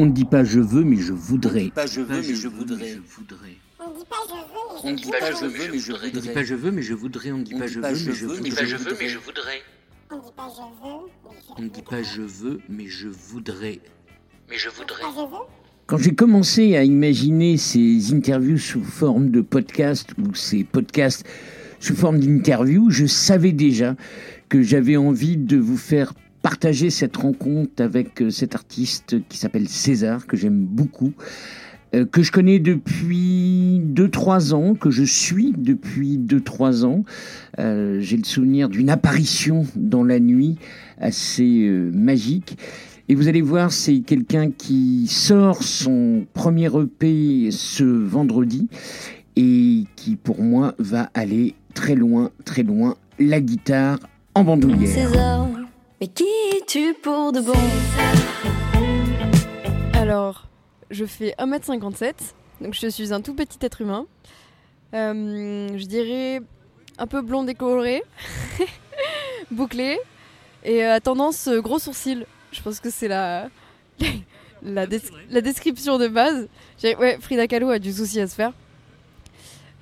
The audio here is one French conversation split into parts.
On ne dit pas je veux, mais je voudrais. Pas je veux, mais je voudrais. On ne dit pas je veux, mais je On ne dit voudrais. pas je veux, mais je voudrais. On ne dit pas je veux, mais je voudrais. voudrais. on dit pas je veux, mais je On ne dit pas je veux, mais je voudrais. Mais je voudrais. Quand j'ai commencé à imaginer ces interviews sous forme de podcast ou ces podcasts sous forme d'interviews, je savais déjà que j'avais envie de vous faire partager cette rencontre avec euh, cet artiste qui s'appelle César, que j'aime beaucoup, euh, que je connais depuis 2-3 ans, que je suis depuis 2-3 ans. Euh, j'ai le souvenir d'une apparition dans la nuit assez magique. Et vous allez voir, c'est quelqu'un qui sort son premier EP ce vendredi et qui, pour moi, va aller très loin, très loin, la guitare en bandoulière. Mais qui es-tu pour de bon? Alors, je fais 1m57, donc je suis un tout petit être humain. Euh, je dirais un peu blond décoloré, bouclé, et à tendance euh, gros sourcils. Je pense que c'est la, la, des- la description de base. J'ai- Ouais, Frida Kahlo a du souci à se faire.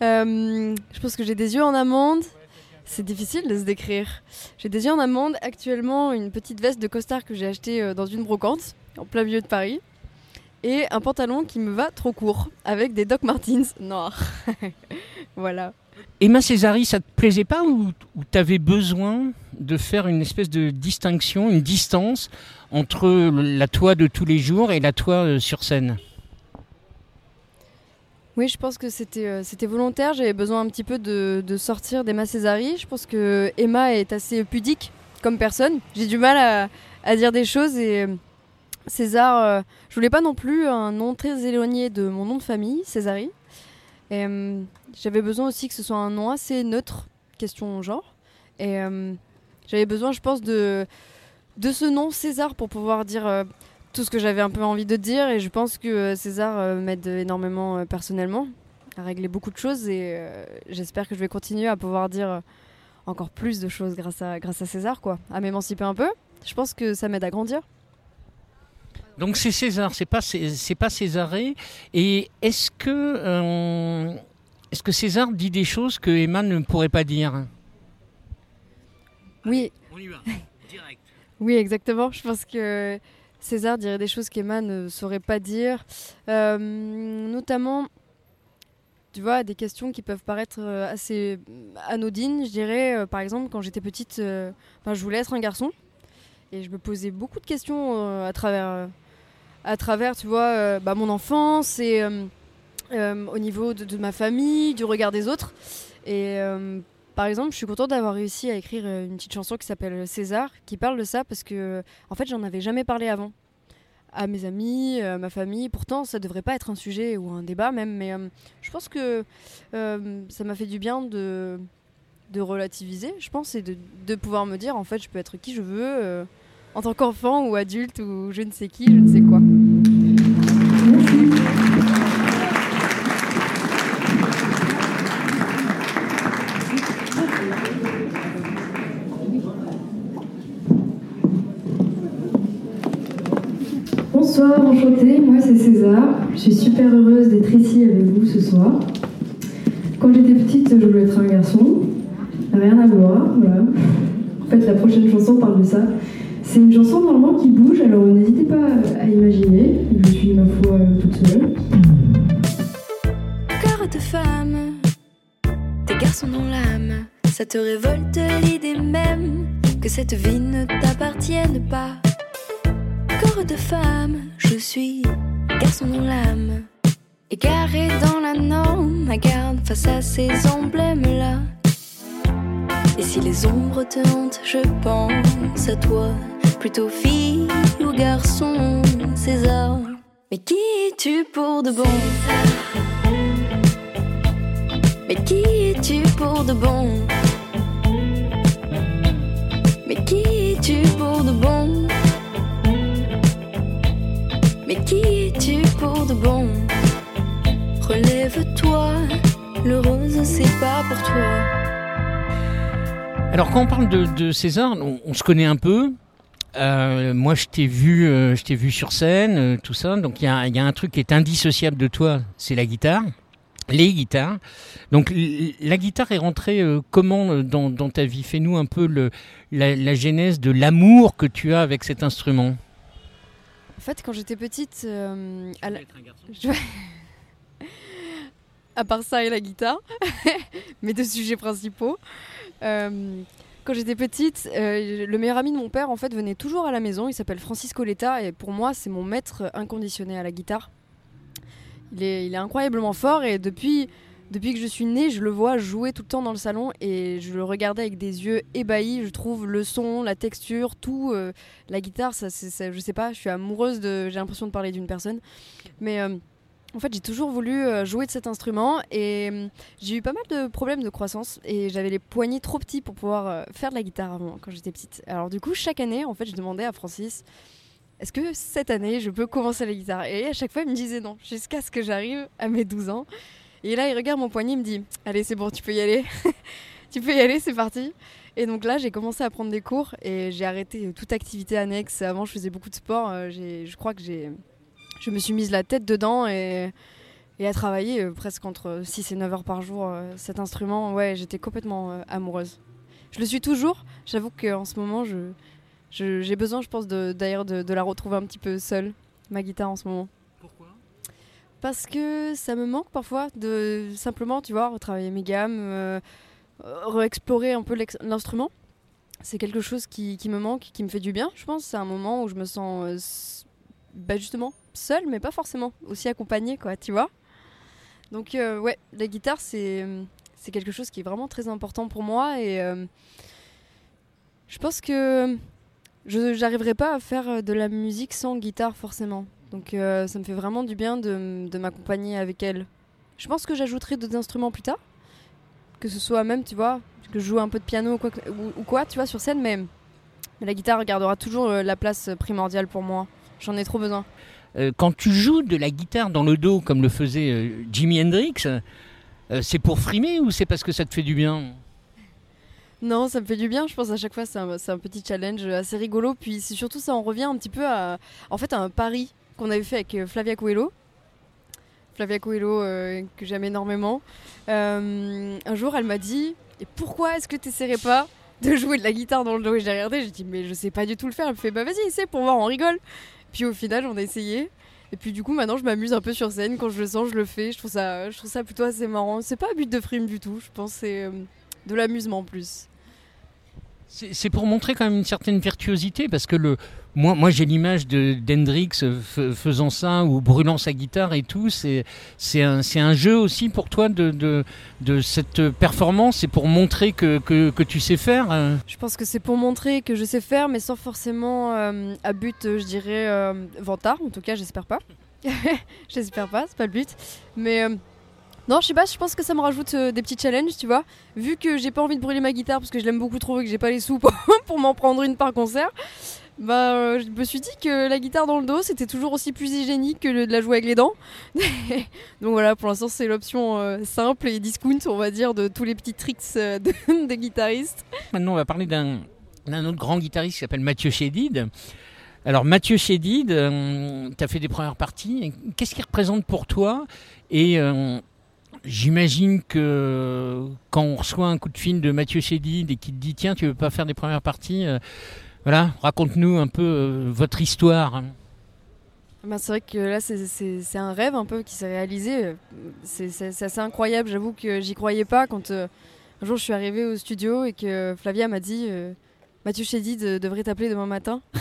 Euh, je pense que j'ai des yeux en amande. C'est difficile de se décrire. J'ai yeux en amande. Actuellement, une petite veste de costard que j'ai achetée euh, dans une brocante, en plein milieu de Paris. Et un pantalon qui me va trop court, avec des Doc Martens noirs. voilà. Emma Césari, ça te plaisait pas ou, ou t'avais besoin de faire une espèce de distinction, une distance entre la toi de tous les jours et la toi euh, sur scène? Oui, je pense que c'était euh, c'était volontaire. J'avais besoin un petit peu de, de sortir d'Emma Césari. Je pense que Emma est assez pudique comme personne. J'ai du mal à, à dire des choses et euh, César, euh, je voulais pas non plus un nom très éloigné de mon nom de famille, Césari. Euh, j'avais besoin aussi que ce soit un nom assez neutre, question genre. Et euh, j'avais besoin, je pense, de, de ce nom César pour pouvoir dire tout ce que j'avais un peu envie de dire et je pense que euh, César euh, m'aide énormément euh, personnellement à régler beaucoup de choses et j'espère que je vais continuer à pouvoir dire encore plus de choses grâce à, grâce à César, quoi, à m'émanciper un peu. Je pense que ça m'aide à grandir. Donc c'est César, c'est pas c'est pas Césaré. Et est-ce que euh, est-ce que César dit des choses que Emma ne pourrait pas dire? Oui, On y va, direct. Oui, exactement. Je pense que César dirait des choses qu'Emma ne saurait pas dire. Euh, notamment, tu vois, des questions qui peuvent paraître euh, assez anodines. Je dirais, euh, par exemple, quand j'étais petite, ben, je voulais être un garçon. Et je me posais beaucoup de questions à travers, à travers, tu vois, bah, mon enfance et au niveau de, de ma famille, du regard des autres. Et par exemple, je suis contente d'avoir réussi à écrire euh, une petite chanson qui s'appelle César, qui parle de ça parce que, en fait, j'en avais jamais parlé avant à mes amis, à ma famille. Pourtant, ça devrait pas être un sujet ou un débat même, mais euh, je pense que euh, ça m'a fait du bien de, relativiser, je pense, et de, pouvoir me dire, en fait, je peux être qui je veux, euh, en tant qu'enfant ou adulte ou je ne sais qui, je ne sais quoi. Bonsoir, enchantée, moi c'est César. Je suis super heureuse d'être ici avec vous ce soir. Quand j'étais petite, je voulais être un garçon. Rien à voir, voilà. En fait, la prochaine chanson parle de ça. C'est une chanson normalement qui bouge, alors n'hésitez pas à imaginer. Je suis, ma foi, toute seule. Corps de femme, des garçons dans l'âme, ça te révolte l'idée même que cette vie ne t'appartienne pas. Corps de femme, je suis garçon dans l'âme, égaré dans la norme, ma garde face à ces emblèmes-là. Et si les ombres te hantent, je pense à toi, plutôt fille ou garçon, César. Mais qui es-tu pour de bon? Mais qui es-tu pour de bon? Mais qui es-tu pour de bon? Mais qui es-tu pour de bon? Relève-toi, le rose c'est pas pour toi. Alors quand on parle de, César, on, se connaît un peu. Euh, moi, je t'ai vu, euh, vu sur scène, euh, tout ça. Donc, il y a, un truc qui est indissociable de toi, c'est la guitare, les guitares. Donc, la guitare est rentrée comment dans, ta vie? Fais-nous un peu la, la genèse de l'amour que tu as avec cet instrument. En fait, quand j'étais petite, euh, à, la- je- à part ça et la guitare, mes deux sujets principaux. euh, quand j'étais petite, euh, le meilleur ami de mon père en fait venait toujours à la maison. Il s'appelle Francis Coletta et pour moi c'est mon maître inconditionnel à la guitare. Il est, il est incroyablement fort et depuis, depuis que je suis née, je le vois jouer tout le temps dans le salon et je le regardais avec des yeux ébahis. Je trouve le son, la texture, tout. euh, la guitare, ça, ça- je sais pas, je suis amoureuse de. J'ai l'impression de parler d'une personne. Mais euh, en fait, j'ai toujours voulu euh, jouer de cet instrument et j'ai eu pas mal de problèmes de croissance et j'avais les poignets trop petits pour pouvoir faire de la guitare avant, quand j'étais petite. Alors, du coup, chaque année, en fait, je demandais à Francis est-ce que cette année, je peux commencer la guitare? Et à chaque fois, il me disait non, jusqu'à ce que j'arrive à mes 12 ans. Et là, il regarde mon poignet, il me dit Allez, c'est bon, tu peux y aller. tu peux y aller, c'est parti. Et donc là, j'ai commencé à prendre des cours et j'ai arrêté toute activité annexe. Avant, je faisais beaucoup de sport. euh, Je crois que je me suis mise la tête dedans et, à travailler euh, presque entre 6 et 9 heures par jour euh, cet instrument. Ouais, j'étais complètement amoureuse. Je le suis toujours. J'avoue qu'en ce moment, j'ai besoin, je pense, d'ailleurs de la retrouver un petit peu seule, ma guitare en ce moment. Parce que ça me manque parfois de simplement, tu vois, retravailler mes gammes, euh, réexplorer un peu l'instrument. C'est quelque chose qui, me manque, qui me fait du bien, je pense. C'est un moment où je me sens euh, bah, justement seule, mais pas forcément aussi accompagnée, quoi, tu vois. Donc, euh, ouais, la guitare, c'est c'est quelque chose qui est vraiment très important pour moi et euh, je pense que je n'arriverai pas à faire de la musique sans guitare forcément. Donc euh, ça me fait vraiment du bien de, de m'accompagner avec elle. Je pense que j'ajouterai d'autres instruments plus tard. Que ce soit même, tu vois, que je joue un peu de piano ou quoi, que- ou, ou quoi tu vois, sur scène, mais, mais la guitare gardera toujours euh, la place primordiale pour moi. J'en ai trop besoin. Euh, quand tu joues de la guitare dans le dos comme le faisait euh, Jimi Hendrix, c'est pour frimer ou c'est parce que ça te fait du bien? Non, ça me fait du bien. Je pense à chaque fois, c'est un, c'est un petit challenge assez rigolo. Puis surtout ça, on revient un petit peu à, en fait, à un pari qu'on avait fait avec euh, Flavia Coelho. Flavia Coelho, euh, que j'aime énormément. Euh, un jour, elle m'a dit Et pourquoi est-ce que tu n'essaierais pas de jouer de la guitare dans le dos? Et j'ai regardé, j'ai dit Mais je sais pas du tout le faire. Elle me fait Bah vas-y, essaie pour voir, on rigole. Puis au final, on a essayé. Et puis du coup, maintenant, je m'amuse un peu sur scène. Quand je le sens, je le fais. Je trouve ça, je trouve ça plutôt assez marrant. C'est pas un but de frime du tout. Je pense c'est de l'amusement en plus. C'est pour montrer quand même une certaine virtuosité, parce que le, moi, moi j'ai l'image de d'Hendrix faisant ça ou brûlant sa guitare et tout. C'est un, un jeu aussi pour toi de, cette performance, c'est pour montrer que, que, tu sais faire. euh. Je pense que c'est pour montrer que je sais faire, mais sans forcément euh, à but, euh, je dirais, euh, vantard. En tout cas, j'espère pas. j'espère pas, c'est pas le but. Mais euh, non, je sais pas, je pense que ça me rajoute des petits challenges, tu vois. Vu que j'ai pas envie de brûler ma guitare parce que je l'aime beaucoup trop et que j'ai pas les sous pour m'en prendre une par concert, bah euh, je me suis dit que la guitare dans le dos c'était toujours aussi plus hygiénique que de la jouer avec les dents. Donc voilà, pour l'instant, c'est l'option euh, simple et discount, on va dire, de tous les petits tricks euh, de- des guitaristes. Maintenant, on va parler d'un autre grand guitariste qui s'appelle Mathieu Chédid. Alors, Mathieu Chédid, tu as fait des premières parties. Qu'est-ce qu'il représente pour toi? Et j'imagine que quand on reçoit un coup de fil de Mathieu Chédid et qu'il te dit Tiens, tu veux pas faire des premières parties Voilà, raconte-nous un peu euh, votre histoire. Ben, c'est vrai que là, c'est- un rêve un peu qui s'est réalisé. C'est assez incroyable. J'avoue que j'y croyais pas quand euh, un jour je suis arrivée au studio et que Flavia m'a dit euh, Mathieu Chédid devrait t'appeler demain matin.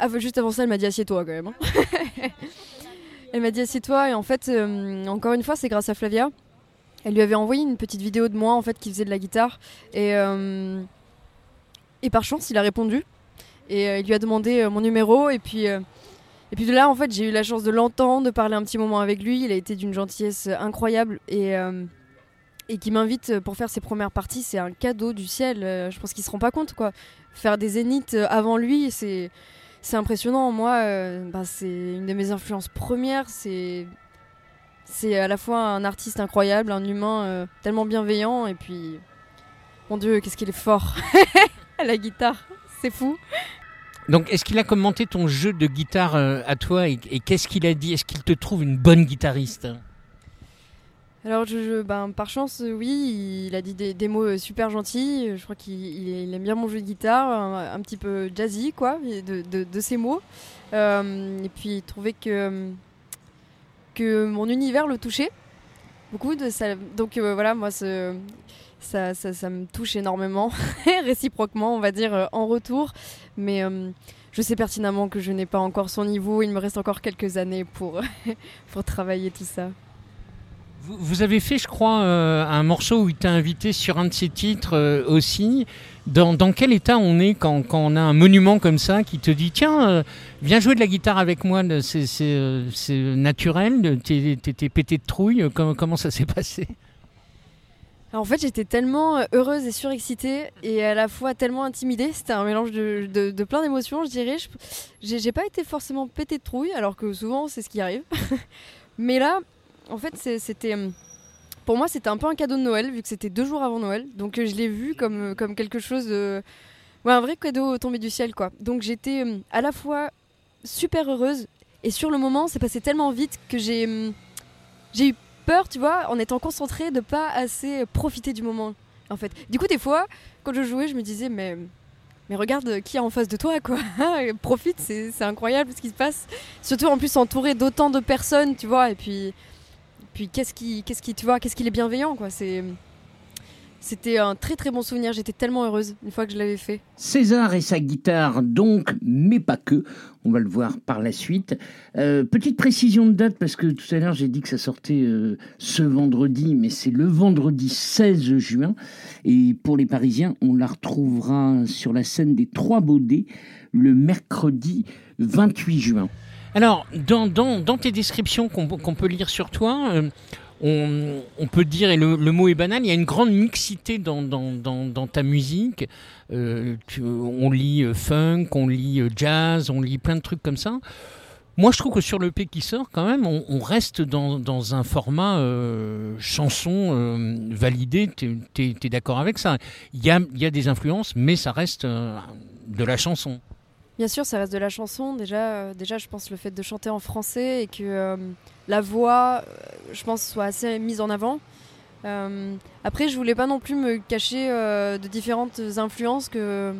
Ah, Juste avant ça, elle m'a dit assieds-toi quand même. hein. elle m'a dit assieds-toi et en fait, encore une fois, c'est grâce à Flavia. Elle lui avait envoyé une petite vidéo de moi en fait qui faisait de la guitare et, et par chance, il a répondu et euh, il lui a demandé euh, mon numéro et puis. euh, et puis de là, en fait, j'ai eu la chance de l'entendre, de parler un petit moment avec lui. Il a été d'une gentillesse incroyable et, et qui m'invite pour faire ses premières parties. C'est un cadeau du ciel. Je pense qu'il se rend pas compte, quoi. Faire des zéniths avant lui, c'est c'est impressionnant. Moi, bah, c'est une de mes influences premières. C'est c'est à la fois un artiste incroyable, un humain tellement bienveillant, et puis mon Dieu, qu'est-ce qu'il est fort à la guitare. C'est fou. Donc, est-ce qu'il a commenté ton jeu de guitare euh, à toi et, et qu'est-ce qu'il a dit? Est-ce qu'il te trouve une bonne guitariste? Alors, je, je- ben, par chance, euh, oui, il a dit des, des mots euh, super gentils. Je crois qu'il il- il aime bien mon jeu de guitare, un, un petit peu jazzy, quoi, de, de, de ses mots. Euh, et puis, il trouvait que, que mon univers le touchait beaucoup. De ça, donc, euh, voilà, moi, ce- ça, ça, ça me touche énormément, réciproquement, on va dire, euh, en retour. Mais euh, je sais pertinemment que je n'ai pas encore son niveau. Il me reste encore quelques années pour, pour travailler tout ça. vous, avez fait, je crois, euh, un morceau où il t'a invité sur un de ses titres aussi. Dans, dans quel état on est quand, quand on a un monument comme ça qui te dit Tiens, viens jouer de la guitare avec moi, c'est naturel, t'es pété de trouille, comment, comment ça s'est passé? En fait, j'étais tellement euh, heureuse et surexcitée et à la fois tellement intimidée. C'était un mélange de, plein d'émotions, je dirais. J'ai pas été forcément pétée de trouille, alors que souvent, c'est ce qui arrive. Mais là, en fait, c'était. hum, Pour moi, c'était un peu un cadeau de Noël, vu que c'était deux jours avant Noël. Donc, euh, je l'ai vu comme, euh, comme quelque chose de. Ouais, un vrai cadeau tombé du ciel, quoi. Donc, j'étais hum, à la fois super heureuse et sur le moment, c'est passé tellement vite que j'ai. hum, J'ai eu peur, tu vois, en étant concentrée, de pas assez profiter du moment, en fait. Du coup, des fois, quand je jouais, je me disais, mais, mais regarde qui est en face de toi, quoi. Profite, c'est c'est incroyable ce qui se passe. Surtout en plus entouré d'autant de personnes, tu vois, et puis, puis qu'est-ce qui, qu'est-ce qui, tu vois, qu'est-ce qu'il est bienveillant, quoi. C'est, c'était un très très bon souvenir. J'étais tellement heureuse une fois que je l'avais fait. César et sa guitare, donc, mais pas que. On va le voir par la suite. Euh, petite précision de date, parce que tout à l'heure j'ai dit que ça sortait euh, ce vendredi, mais c'est le vendredi 16 juin. Et pour les Parisiens, on la retrouvera sur la scène des Trois Baudets le mercredi 28 juin. Alors, dans, dans, dans tes descriptions qu'on qu'on peut lire sur toi, euh, on, peut dire, et le, mot est banal, il y a une grande mixité dans, ta musique. Euh, on lit euh, funk, on lit euh, jazz, on lit plein de trucs comme ça. Moi, je trouve que sur le P qui sort, quand même, on, reste dans, un format chanson validé. Tu es, d'accord avec ça? Il y a, des influences, mais ça reste de la chanson. Bien sûr, ça reste de la chanson. Déjà, déjà, je pense le fait de chanter en français et que la voix, euh, je pense, soit assez mise en avant. Euh, après, je voulais pas non plus me cacher euh, de différentes influences que,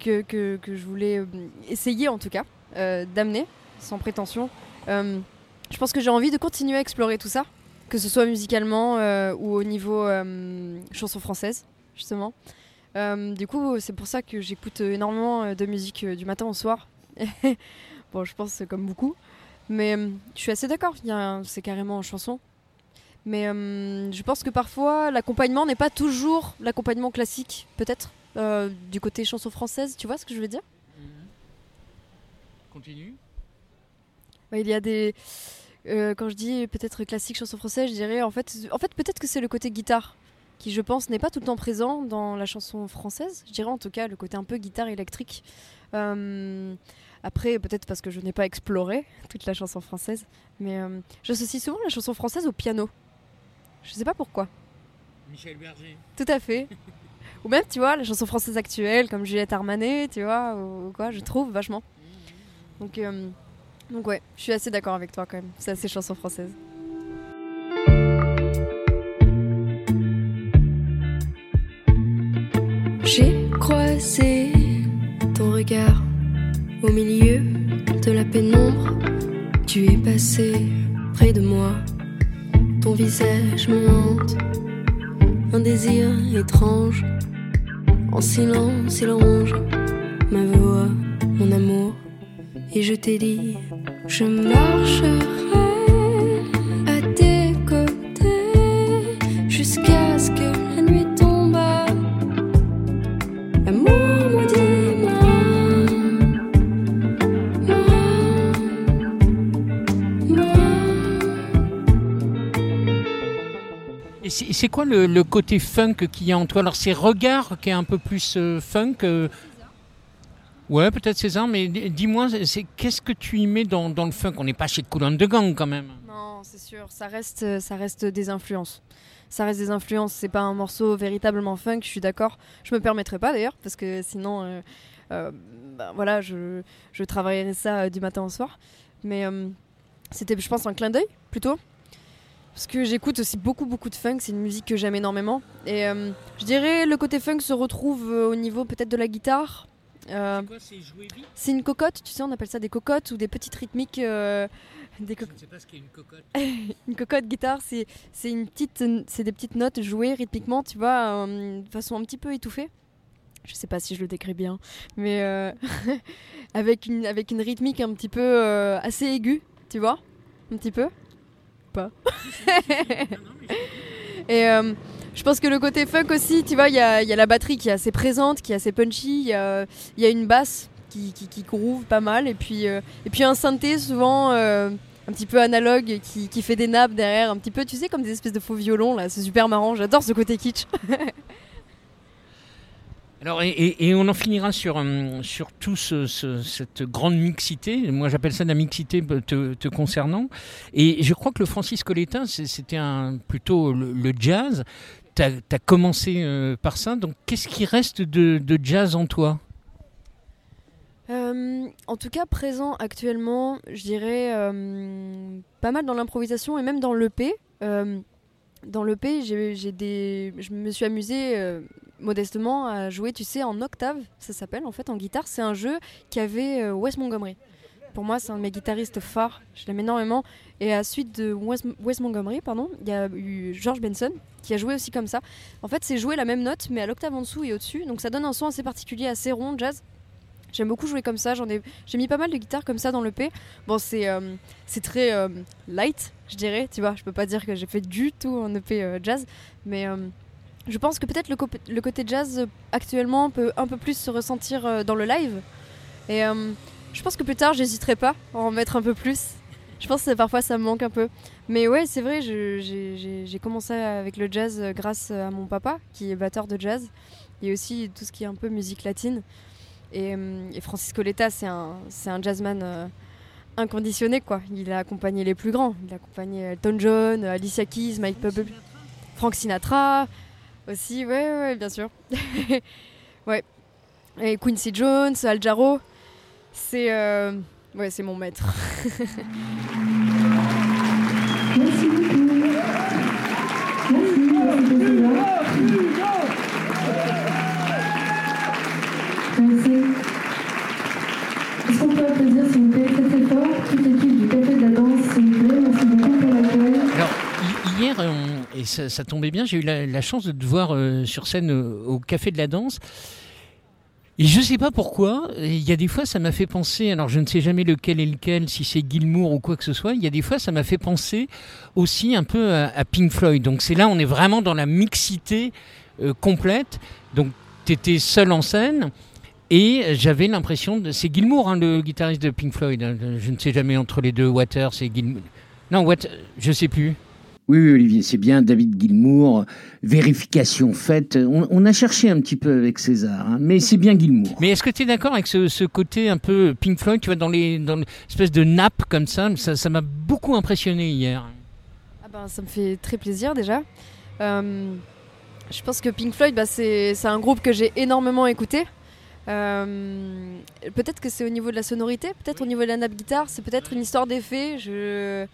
que, que, que je voulais essayer, en tout cas, d'amener, sans prétention. Je pense que j'ai envie de continuer à explorer tout ça, que ce soit musicalement ou au niveau chanson française, justement. Du coup, c'est pour ça que j'écoute énormément de musique du matin au soir. bon, je pense comme beaucoup. Mais euh, je suis assez d'accord, c'est carrément en chanson. Mais euh, je pense que parfois, l'accompagnement n'est pas toujours l'accompagnement classique, peut-être, euh, du côté chanson française. Tu vois ce que je veux dire? Continue. Ouais, Il y a des. euh, quand je dis peut-être classique chanson française, je dirais en fait, en fait peut-être que c'est le côté guitare qui, je pense, n'est pas tout le temps présent dans la chanson française. Je dirais en tout cas le côté un peu guitare électrique. Après, peut-être parce que je n'ai pas exploré toute la chanson française, mais euh, j'associe souvent la chanson française au piano. Je sais pas pourquoi. Michel Berger. Tout à fait. ou même, tu vois, la chanson française actuelle, comme Juliette Armanet, tu vois, ou, ou quoi, je trouve vachement. Donc, euh, donc ouais, je suis assez d'accord avec toi quand même. C'est assez chanson française. J'ai croisé ton regard au milieu de la pénombre. Tu es passé près de moi. Ton visage me hante. Un désir étrange. En silence, il ronge ma voix, mon amour. Et je t'ai dit, je marcherai c'est quoi le, côté funk qu'il y a en toi Alors c'est regard qui est un peu plus euh, funk. euh, Ouais, peut-être César, mais dis-moi, qu'est-ce que tu y mets dans, le funk? On n'est pas chez Coulon de Gang quand même. Non, c'est sûr, ça reste, ça reste des influences. Ça reste des influences, c'est pas un morceau véritablement funk, je suis d'accord. Je me permettrai pas d'ailleurs, parce que sinon, euh, ben voilà, je, travaillerai ça du matin au soir. Mais c'était, je pense, un clin d'œil plutôt. Parce que j'écoute aussi beaucoup, beaucoup de funk. C'est une musique que j'aime énormément. Et euh, je dirais le côté funk se retrouve euh, au niveau peut-être de la guitare. Euh, c'est une cocotte, tu sais, on appelle ça des cocottes ou des petites rythmiques. euh, des co- ne sais pas ce qu'est une cocotte. une cocotte guitare, c'est c'est une petite, c'est des petites notes jouées rythmiquement, tu vois, de façon un petit peu étouffée. Je sais pas si je le décris bien, mais avec une avec une rythmique un petit peu assez aiguë, tu vois, un petit peu. Et euh, je pense que le côté funk aussi, tu vois, il y a, la batterie qui est assez présente, qui est assez punchy, il y a, une basse qui, qui, qui groove pas mal, et puis, euh, et puis un synthé souvent euh, un petit peu analogue qui, qui fait des nappes derrière, un petit peu, tu sais, comme des espèces de faux violons, là, c'est super marrant, j'adore ce côté kitsch. Alors, et, on en finira sur, hum, sur tout ce- ce- cette grande mixité. Moi, j'appelle ça de la mixité te, concernant. Et je crois que le Francis c'est- c'était plutôt le, jazz. Tu as, commencé euh, par ça. Donc, qu'est-ce qui reste de, jazz en toi? Euh, en tout cas, présent actuellement, je dirais euh, pas mal dans l'improvisation et même dans l'EP. Euh, dans l'EP, je me suis amusée euh, modestement à jouer, tu sais, en octave, ça s'appelle en fait, en guitare. C'est un jeu qu'avait euh, Wes Montgomery. Pour moi, c'est un de mes guitaristes phares, je l'aime énormément. Et à suite de Wes, Montgomery, pardon, il y a eu George Benson qui a joué aussi comme ça. En fait, c'est jouer la même note, mais à l'octave en dessous et au-dessus. Donc ça donne un son assez particulier, assez rond, jazz. J'aime beaucoup jouer comme ça. Ai, j'ai mis pas mal de guitares comme ça dans le P. Bon, c'est, euh, très euh, light, je dirais. Tu vois, je peux pas dire que j'ai fait du tout un EP jazz, mais je pense que peut-être le, côté jazz euh, actuellement peut un peu plus se ressentir euh, dans le live. Et euh, je pense que plus tard, j'hésiterai pas à en mettre un peu plus. Je pense que parfois ça me manque un peu. Mais ouais, c'est vrai, j'ai, commencé avec le jazz grâce à mon papa, qui est batteur de jazz, et aussi tout ce qui est un peu musique latine. Et, et Francis Coletta, c'est un, jazzman inconditionné, quoi. Il a accompagné les plus grands. Il a accompagné Elton John, Alicia Keys, Mike Bublé, Frank Sinatra aussi, ouais, ouais, bien sûr. ouais. Et Quincy Jones, Al Jarreau. C'est euh, ouais, c'est mon maître. et ça, tombait bien, j'ai eu la, chance de te voir euh, sur scène au Café de la Danse. Et je sais pas pourquoi, il y a des fois ça m'a fait penser, alors je ne sais jamais lequel est lequel, si c'est Gilmour ou quoi que ce soit, il y a des fois ça m'a fait penser aussi un peu à, Pink Floyd. Donc c'est là, on est vraiment dans la mixité euh, complète. Donc tu étais seul en scène. Et j'avais l'impression de. C'est Gilmour, hein, le guitariste de Pink Floyd. hein. Je ne sais jamais entre les deux. Waters et Gilmour. Non, Wat... je sais plus. Oui, oui, Olivier, c'est bien David Gilmour. Vérification faite. On, on a cherché un petit peu avec César, hein, mais c'est bien Gilmour. Mais est-ce que tu es d'accord avec ce, ce côté un peu Pink Floyd, tu vois, dans les dans l'espèce de nappe comme ça Ça ça m'a beaucoup impressionné hier. Ah ben, ça me fait très plaisir déjà. Euh, je pense que Pink Floyd, bah, c'est c'est un groupe que j'ai énormément écouté. Euh, peut-être que c'est au niveau de la sonorité, peut-être au niveau de la nappe guitare, c'est peut-être une histoire d'effet. Je...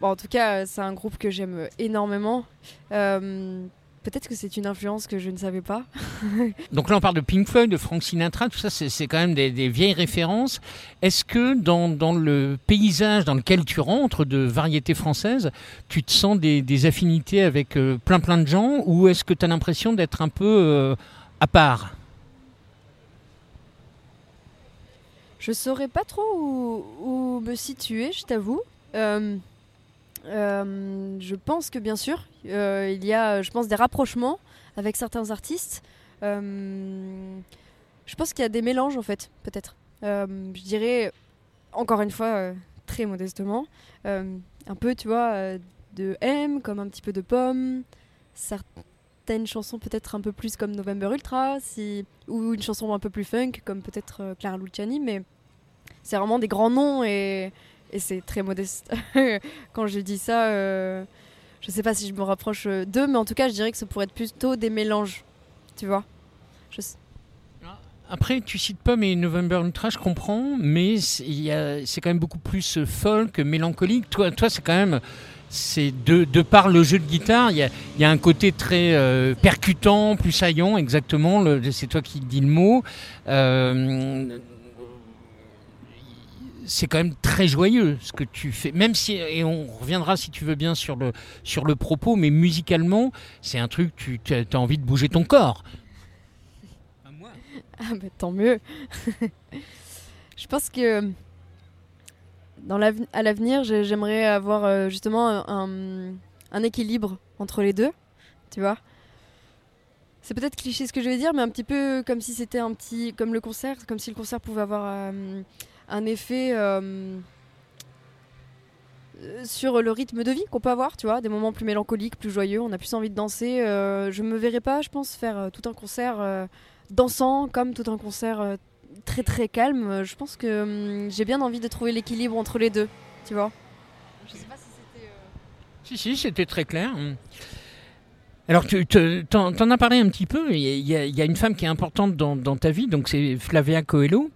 Bon, en tout cas, c'est un groupe que j'aime énormément. Euh, peut-être que c'est une influence que je ne savais pas. Donc là, on parle de Pink Floyd, de Frank Sinatra, tout ça, c'est quand même des, des vieilles références. Est-ce que dans, dans le paysage dans lequel tu rentres de variété française, tu te sens des, des affinités avec euh, plein plein de gens ou est-ce que tu as l'impression d'être un peu euh, à part? Je saurais pas trop où, où me situer, je t'avoue. Euh, euh, je pense que bien sûr, euh, il y a, je pense, des rapprochements avec certains artistes. Euh, je pense qu'il y a des mélanges en fait, peut-être. Euh, je dirais, encore une fois, euh, très modestement, euh, un peu, tu vois, euh, de M, comme un petit peu de Pomme, certaines chansons peut-être un peu plus comme November Ultra, si, ou une chanson un peu plus funk, comme peut-être euh, Clara Luciani, mais c'est vraiment des grands noms et, et c'est très modeste. Quand je dis ça, euh, je sais pas si je me rapproche euh, d'eux, mais en tout cas, je dirais que ça pourrait être plutôt des mélanges, tu vois. Je sais- Après, tu cites pas mes November Ultra, je comprends, mais c'est quand même beaucoup plus euh, folk, mélancolique. Toi, c'est quand même. C'est de, par le jeu de guitare, il y a, un côté très euh, percutant, plus saillant, exactement. C'est toi qui dis le mot. C'est quand même très joyeux ce que tu fais, même si et on reviendra si tu veux bien sur le sur le propos, mais musicalement, c'est un truc tu as envie de bouger ton corps. Ah bah tant mieux. je pense que dans à l'avenir, j'ai- j'aimerais avoir euh, justement un, un équilibre entre les deux, tu vois. C'est peut-être cliché ce que je vais dire, mais un petit peu comme si c'était un petit, comme le concert, comme si le concert pouvait avoir euh, un effet euh, euh, sur le rythme de vie qu'on peut avoir, tu vois, des moments plus mélancoliques, plus joyeux, on a plus envie de danser. euh, je me verrais pas, je pense, faire euh, tout un concert euh, dansant comme tout un concert euh, très très calme. Je pense que hum, j'ai bien envie de trouver l'équilibre entre les deux, tu vois. Je sais pas si c'était. euh, Si, si, c'était très clair. Alors, tu te- t'en t'en as parlé un petit peu. Il y, a- il y a- une femme qui est importante dans, dans ta vie, donc c'est Flavia Coelho.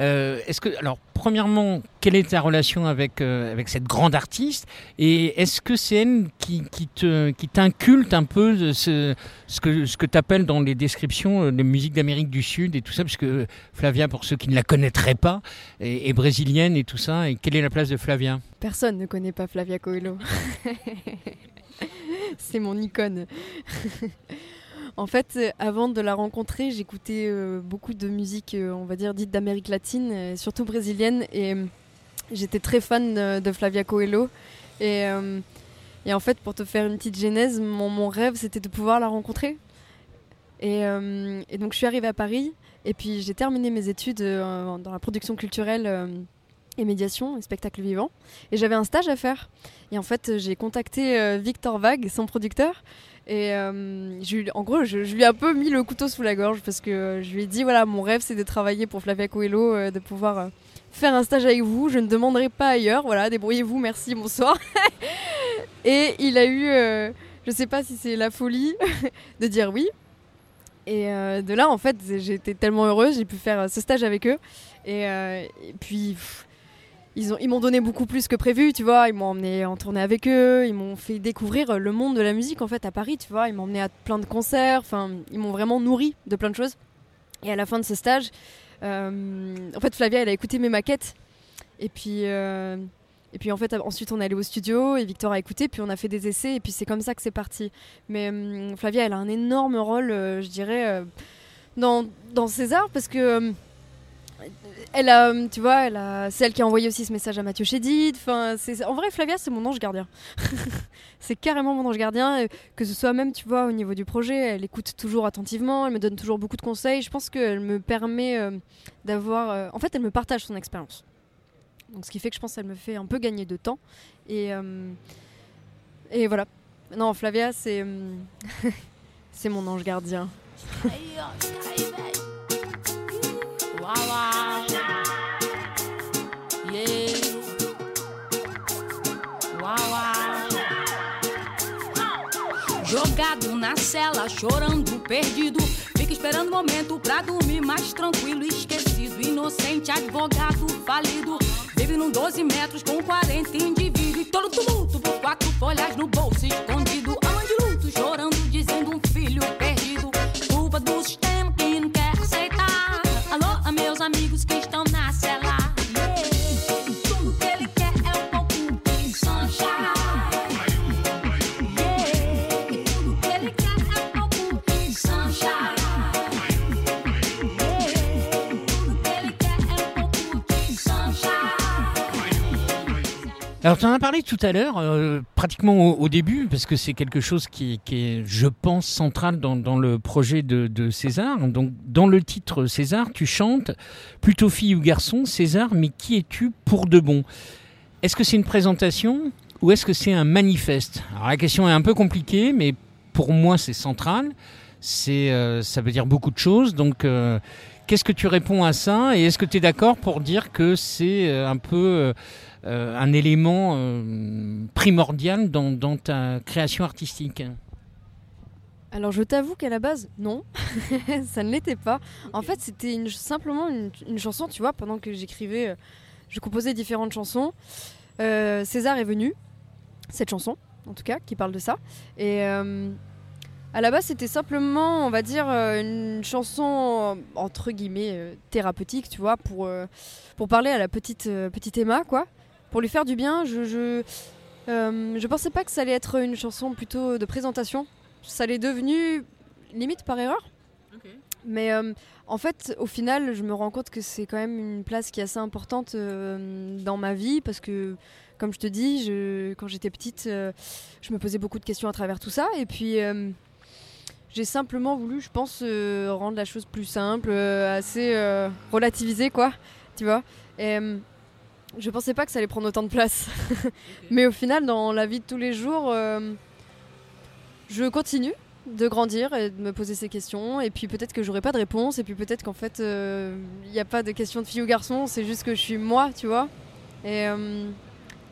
Euh, Est-ce que, alors, premièrement, quelle est ta relation avec euh, avec cette grande artiste? Et est-ce que c'est elle qui, qui te qui t'inculte un peu ce ce que ce que t'appelles dans les descriptions euh, de musique d'Amérique du Sud et tout ça, parce que Flavia, pour ceux qui ne la connaîtraient pas, est, est brésilienne et tout ça. Et quelle est la place de Flavia? Personne ne connaît pas Flavia Coelho. C'est mon icône. en fait, euh, avant de la rencontrer, j'écoutais euh, beaucoup de musique, euh, on va dire, dite d'Amérique latine, surtout brésilienne, et j'étais très fan de Flavia Coelho. Et, et en fait, pour te faire une petite genèse, mon, rêve, c'était de pouvoir la rencontrer. Et, et donc, je suis arrivée à Paris, et puis j'ai terminé mes études dans la production culturelle et médiation et spectacle vivant. Et j'avais un stage à faire. Et en fait, j'ai contacté euh, Victor Vague, son producteur. Et euh, en gros, je, lui ai un peu mis le couteau sous la gorge parce que euh, je lui ai dit voilà, mon rêve c'est de travailler pour Flavia Coelho, de pouvoir faire un stage avec vous. Je ne demanderai pas ailleurs. Voilà, débrouillez-vous, merci, bonsoir. et il a eu, je sais pas si c'est la folie de dire oui. Et de là, en fait, été tellement heureuse, j'ai pu faire ce stage avec eux. Et, puis, ils ont- ils m'ont donné beaucoup plus que prévu, tu vois. Ils m'ont emmené en tournée avec eux, ils m'ont fait découvrir euh, le monde de la musique, en fait, à Paris, tu vois. Ils m'ont emmené à plein de concerts, enfin, ils m'ont vraiment nourri de plein de choses. Et à la fin de ce stage, euh, en fait, Flavia, elle a écouté mes maquettes. Et puis, euh, et puis en fait, ensuite, on est allé au studio et Victor a écouté, puis on a fait des essais, et puis c'est comme ça que c'est parti. Mais hum, Flavia, elle a un énorme rôle, je dirais, dans, dans César, parce que. Euh, elle a, hum, tu vois, elle a, qui a envoyé aussi ce message à Mathieu Chédid. En vrai, Flavia, c'est mon ange gardien. c'est carrément mon ange gardien. euh, Que ce soit même, tu vois, au niveau du projet, elle écoute toujours attentivement, elle me donne toujours beaucoup de conseils. Je pense qu'elle me permet euh, d'avoir. euh, en fait, elle me partage son expérience. Donc, ce qui fait que je pense qu'elle me fait un peu gagner de temps. Et, euh, et voilà. Non, Flavia, c'est. c'est mon ange gardien. Uau, uau. Yeah. Uau, uau. Jogado na cela, chorando, perdido. Fica esperando o momento pra dormir mais tranquilo, esquecido. Inocente, advogado, falido. Vive num 12 metros com 40 indivíduos. E todo tumulto por quatro folhas no bolso escondido. Alors, tu en as parlé tout à l'heure, euh, pratiquement au, début, parce que c'est quelque chose qui, est, je pense, central dans, le projet de, César. Donc, dans le titre César, tu chantes plutôt fille ou garçon, César, mais qui es-tu pour de bon? Est-ce que c'est une présentation ou est-ce que c'est un manifeste? Alors, la question est un peu compliquée, mais pour moi, c'est central. Euh, ça veut dire beaucoup de choses. Donc, euh, qu'est-ce que tu réponds à ça? Et est-ce que tu es d'accord pour dire que c'est un peu euh, un élément euh, primordial dans, ta création artistique Alors je t'avoue qu'à la base, non, ça ne l'était pas. En fait, c'était simplement une, chanson, tu vois, pendant que j'écrivais, euh, je composais différentes chansons. César est venu, cette chanson, en tout cas, qui parle de ça. Et à la base, c'était simplement, on va dire, une chanson, entre guillemets, thérapeutique, tu vois, pour, pour parler à la petite, petite Emma, quoi. Pour lui faire du bien, je... je euh, je pensais pas que ça allait être une chanson plutôt de présentation. Ça l'est devenu limite par erreur. Mais euh, en fait, au final, je me rends compte que c'est quand même une place qui est assez importante euh, dans ma vie parce que, comme je te dis, je, quand j'étais petite, euh, je me posais beaucoup de questions à travers tout ça. Et puis, j'ai simplement voulu, je pense, rendre la chose plus simple, assez relativisée, quoi. Tu vois Et je pensais pas que ça allait prendre autant de place. Mais au final, dans la vie de tous les jours, euh, je continue de grandir et de me poser ces questions. Et puis peut-être que j'aurai pas de réponse. Et puis peut-être qu'en fait, il n'y a pas de question de fille ou garçon. C'est juste que je suis moi, tu vois. Et euh,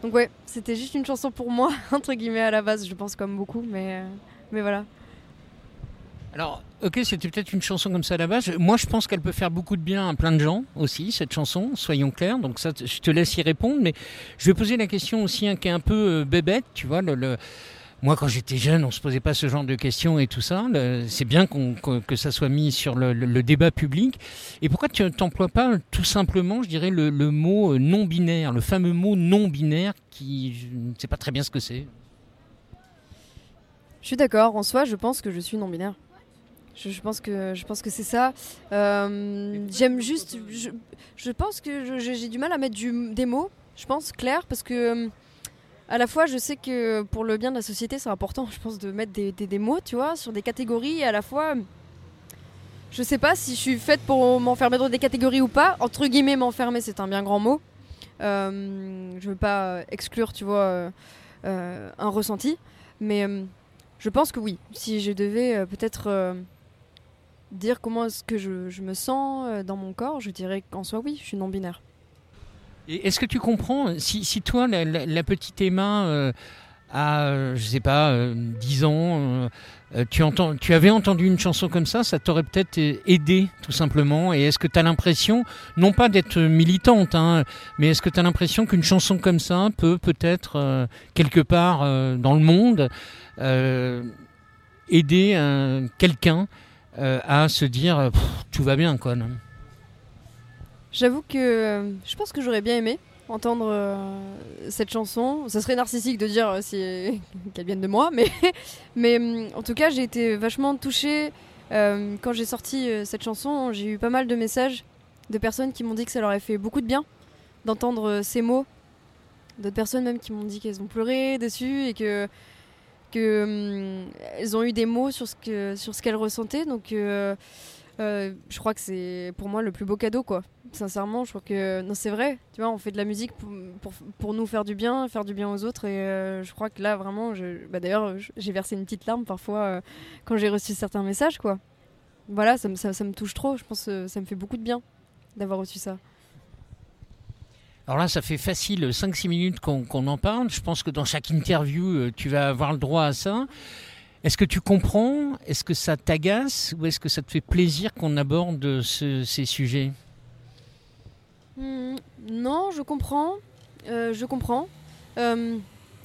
donc ouais, c'était juste une chanson pour moi, entre guillemets, à la base, je pense comme beaucoup. Mais, euh, mais voilà. Alors, ok, c'était peut-être une chanson comme ça à la base. Moi, je pense qu'elle peut faire beaucoup de bien à plein de gens aussi, cette chanson, soyons clairs. Donc ça, je te laisse y répondre. Mais je vais poser la question aussi hein, qui est un peu euh, bébête, tu vois. Moi, quand j'étais jeune, on se posait pas ce genre de questions et tout ça. C'est bien qu'on- que ça soit mis sur le, débat public. Et pourquoi tu n'emploies pas tout simplement, je dirais, le, le mot euh, non-binaire, le fameux mot non-binaire qui, je ne sais pas très bien ce que c'est. Je suis d'accord. En soi, je pense que je suis non-binaire. Je, pense que je pense que c'est ça. Euh, J'aime juste. Je, je pense que j'ai du mal à mettre des mots. Je pense clair parce que euh, à la fois je sais que pour le bien de la société c'est important. Je pense de mettre des, des- mots, tu vois, sur des catégories. Et à la fois, je sais pas si je suis faite pour m'enfermer dans des catégories ou pas. Entre guillemets, m'enfermer c'est un bien grand mot. Euh, je veux pas exclure, tu vois, euh, un ressenti, mais je pense que oui. Si je devais peut-être dire comment est-ce que je, je me sens euh, dans mon corps, je dirais qu'en soi, oui, je suis non-binaire. Est-ce que tu comprends, si, si toi, la, petite Emma, euh, a, euh, je sais pas, euh, 10 ans, euh, euh, tu, entends, tu avais entendu une chanson comme ça, ça t'aurait peut-être euh, aidé, tout simplement? Et est-ce que tu as l'impression, non pas d'être militante, hein, mais est-ce que tu as l'impression qu'une chanson comme ça peut peut-être, euh, quelque part euh, dans le monde, euh, aider euh, quelqu'un euh, à se dire, euh, tout va bien, quoi. J'avoue que euh, je pense que j'aurais bien aimé entendre cette chanson. Ça serait narcissique de dire qu'elle vienne de moi, mais, mais hum, en tout cas, j'ai été vachement touchée quand j'ai sorti cette chanson. J'ai eu pas mal de messages de personnes qui m'ont dit que ça leur avait fait beaucoup de bien d'entendre ces mots. D'autres personnes même qui m'ont dit qu'elles ont pleuré dessus et que que hum, elles ont eu des mots sur ce que sur ce qu'elles ressentaient. Donc euh, euh, je crois que c'est pour moi le plus beau cadeau quoi. Sincèrement, je crois que non c'est vrai. Tu vois, on fait de la musique pour, pour, nous faire du bien, faire du bien aux autres et euh, je crois que là vraiment, je, bah, d'ailleurs j'ai versé une petite larme parfois quand j'ai reçu certains messages quoi. Voilà, ça, me- ça, ça me touche trop. Je pense que ça me fait beaucoup de bien d'avoir reçu ça. Alors là, ça fait facile 5-6 minutes qu'on en parle. Je pense que dans chaque interview, euh, tu vas avoir le droit à ça. Est-ce que tu comprends? Est-ce que ça t'agace? Ou est-ce que ça te fait plaisir qu'on aborde ce- ces sujets? Hmm, non, je comprends. Euh, je comprends. Euh,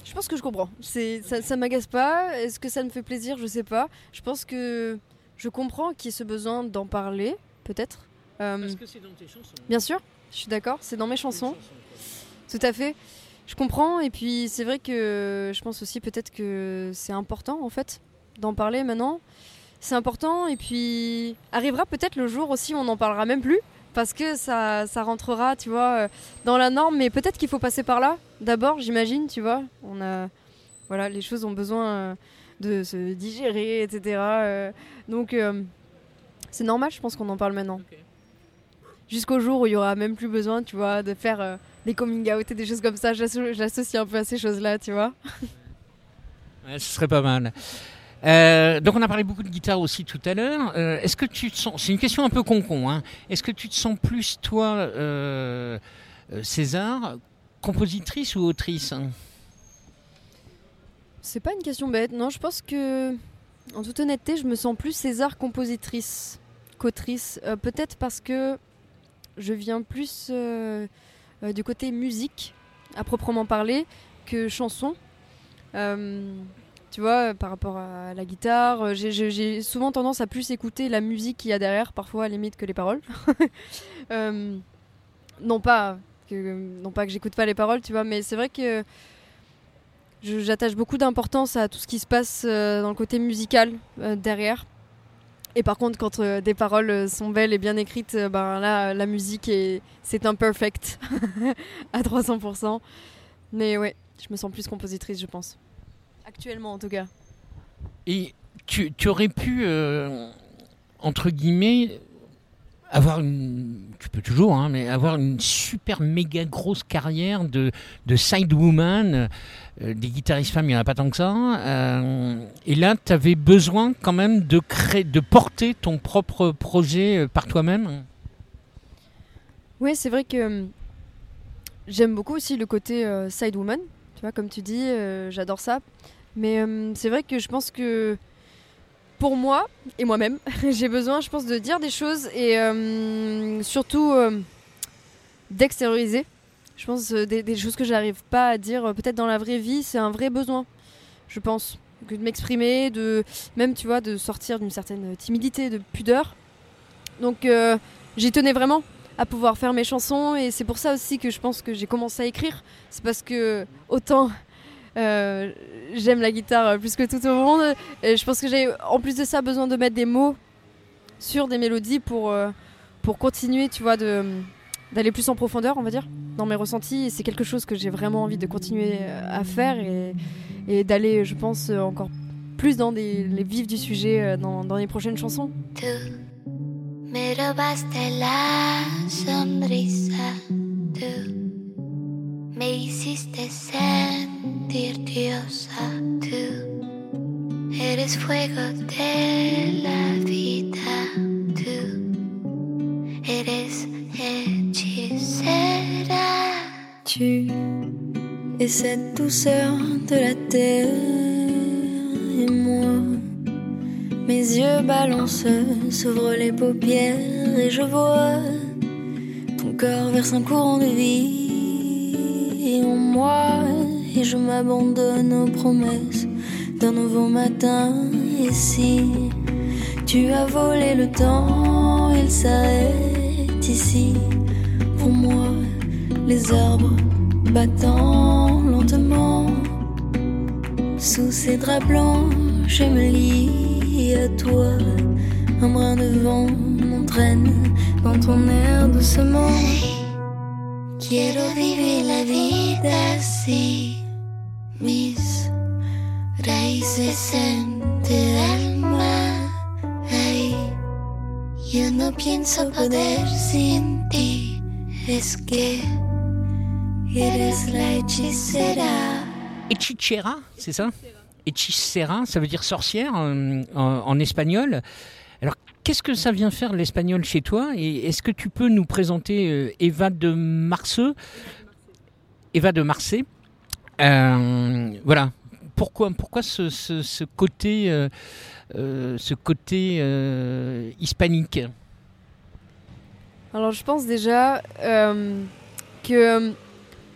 je pense que je comprends. Ça, ça m'agace pas. Est-ce que ça me fait plaisir? Je sais pas. Je pense que je comprends qu'il y ait ce besoin d'en parler, peut-être. Euh, que c'est dans tes chansons. bien sûr, je suis d'accord. C'est dans mes chansons. Tout à fait. Je comprends. Et puis, c'est vrai que je pense aussi peut-être que c'est important, en fait, d'en parler maintenant. C'est important. Et puis, arrivera peut-être le jour aussi où on n'en parlera même plus. Parce que ça, ça rentrera, tu vois, euh, dans la norme. Mais peut-être qu'il faut passer par là. D'abord, j'imagine, tu vois. On a, voilà, les choses ont besoin euh, de se digérer, etc. euh, donc, c'est normal, je pense qu'on en parle maintenant. Jusqu'au jour où il y aura même plus besoin, tu vois, de faire euh, des coming out et des choses comme ça. J'asso- J'associe un peu à ces choses-là, tu vois. Ouais, ce serait pas mal. Euh, donc on a parlé beaucoup de guitare aussi tout à l'heure. Euh, Est-ce que tu te sens, c'est une question un peu con-con, hein. Est-ce que tu te sens plus toi, César, compositrice ou autrice hein? C'est pas une question bête, non. Je pense que en toute honnêteté, je me sens plus César compositrice qu'autrice. Euh, Peut-être parce que je viens plus euh, euh, du côté musique, à proprement parler, que chanson. Euh, tu vois, par rapport à la guitare, j'ai- souvent tendance à plus écouter la musique qu'il y a derrière, parfois à la limite que les paroles. Non pas que, non pas que j'écoute pas les paroles, tu vois, mais c'est vrai que j'attache beaucoup d'importance à tout ce qui se passe dans le côté musical derrière. Et par contre, quand euh, des paroles euh, sont belles et bien écrites, euh, ben là, la musique est c'est imperfect à 300%. Mais ouais, je me sens plus compositrice, je pense. Actuellement, en tout cas. Et tu, tu aurais pu, entre guillemets, avoir une. Tu peux toujours, hein, mais avoir une super méga grosse carrière de, de sidewoman. Euh, des guitaristes femmes, il n'y en a pas tant que ça. Euh, et là, tu avais besoin quand même de, créer, de porter ton propre projet euh, par toi-même? Oui, c'est vrai que euh, j'aime beaucoup aussi le côté euh, side woman. Tu vois, comme tu dis, j'adore ça. Mais c'est vrai que je pense que pour moi et moi-même, j'ai besoin, je pense, de dire des choses et euh, surtout euh, d'extérioriser. Je pense euh, des, des choses que j'arrive pas à dire, peut-être dans la vraie vie, c'est un vrai besoin, je pense. Que de m'exprimer, de même, tu vois, de sortir d'une certaine timidité, de pudeur. Donc, j'y tenais vraiment à pouvoir faire mes chansons et c'est pour ça aussi que je pense que j'ai commencé à écrire. C'est parce que autant euh, j'aime la guitare plus que tout au monde, je pense que j'ai en plus de ça besoin de mettre des mots sur des mélodies pour, euh, pour continuer, tu vois, d'aller plus en profondeur, on va dire, dans mes ressentis. C'est quelque chose que j'ai vraiment envie de continuer euh, à faire et, d'aller, je pense, euh, encore plus dans les vifs du sujet euh, dans, les prochaines chansons. Me robaste la sonrisa, tú me hiciste sentir diosa, tú eres fuego de la vida, tú eres hechicera. Tu es cette douceur de la terre et moi. Mes yeux balancent, s'ouvrent les paupières et je vois ton corps verse un courant de vie moi et je m'abandonne aux promesses d'un nouveau matin. Et si tu as volé le temps, il s'arrête ici pour moi. Les arbres battant lentement sous ces draps blancs, je me lie à toi. Un brin de vent m'entraîne dans ton air doucement. Quiero hechicera. C'est ça? Hechicera, ça veut dire sorcière euh, en, en espagnol. Alors, qu'est-ce que ça vient faire l'espagnol chez toi? Et est-ce que tu peux nous présenter euh, Eva de Marceux Eva de Marseille. Euh, voilà. Pourquoi, pourquoi ce, ce- côté, euh, euh, ce côté euh, hispanique? Alors je pense déjà euh, que euh,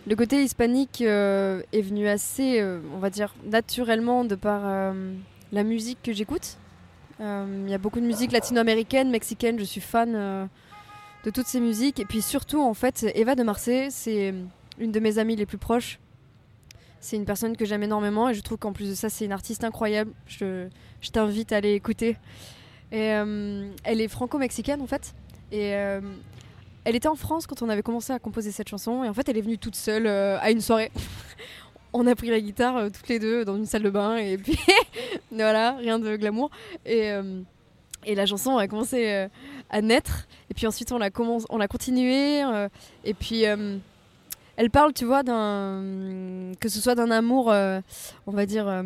le côté hispanique euh, est venu assez, euh, on va dire, naturellement de par euh, la musique que j'écoute. Euh, Il y a beaucoup de musique latino-américaine, mexicaine, je suis fan euh, de toutes ces musiques. Et puis surtout, en fait, Eva de Marseille, c'est une de mes amies les plus proches. C'est une personne que j'aime énormément et je trouve qu'en plus de ça, c'est une artiste incroyable. Je, t'invite à aller écouter. Euh, elle est franco-mexicaine en fait. Et euh, elle était en France quand on avait commencé à composer cette chanson. Et en fait, elle est venue toute seule euh, à une soirée. on a pris la guitare toutes les deux dans une salle de bain. Et puis voilà, rien de glamour. Et, la chanson a commencé à naître. Et puis ensuite, on l'a commencé- on l'a continué. euh, et puis. Elle parle, tu vois, d'un que ce soit d'un amour, euh, on va dire, euh,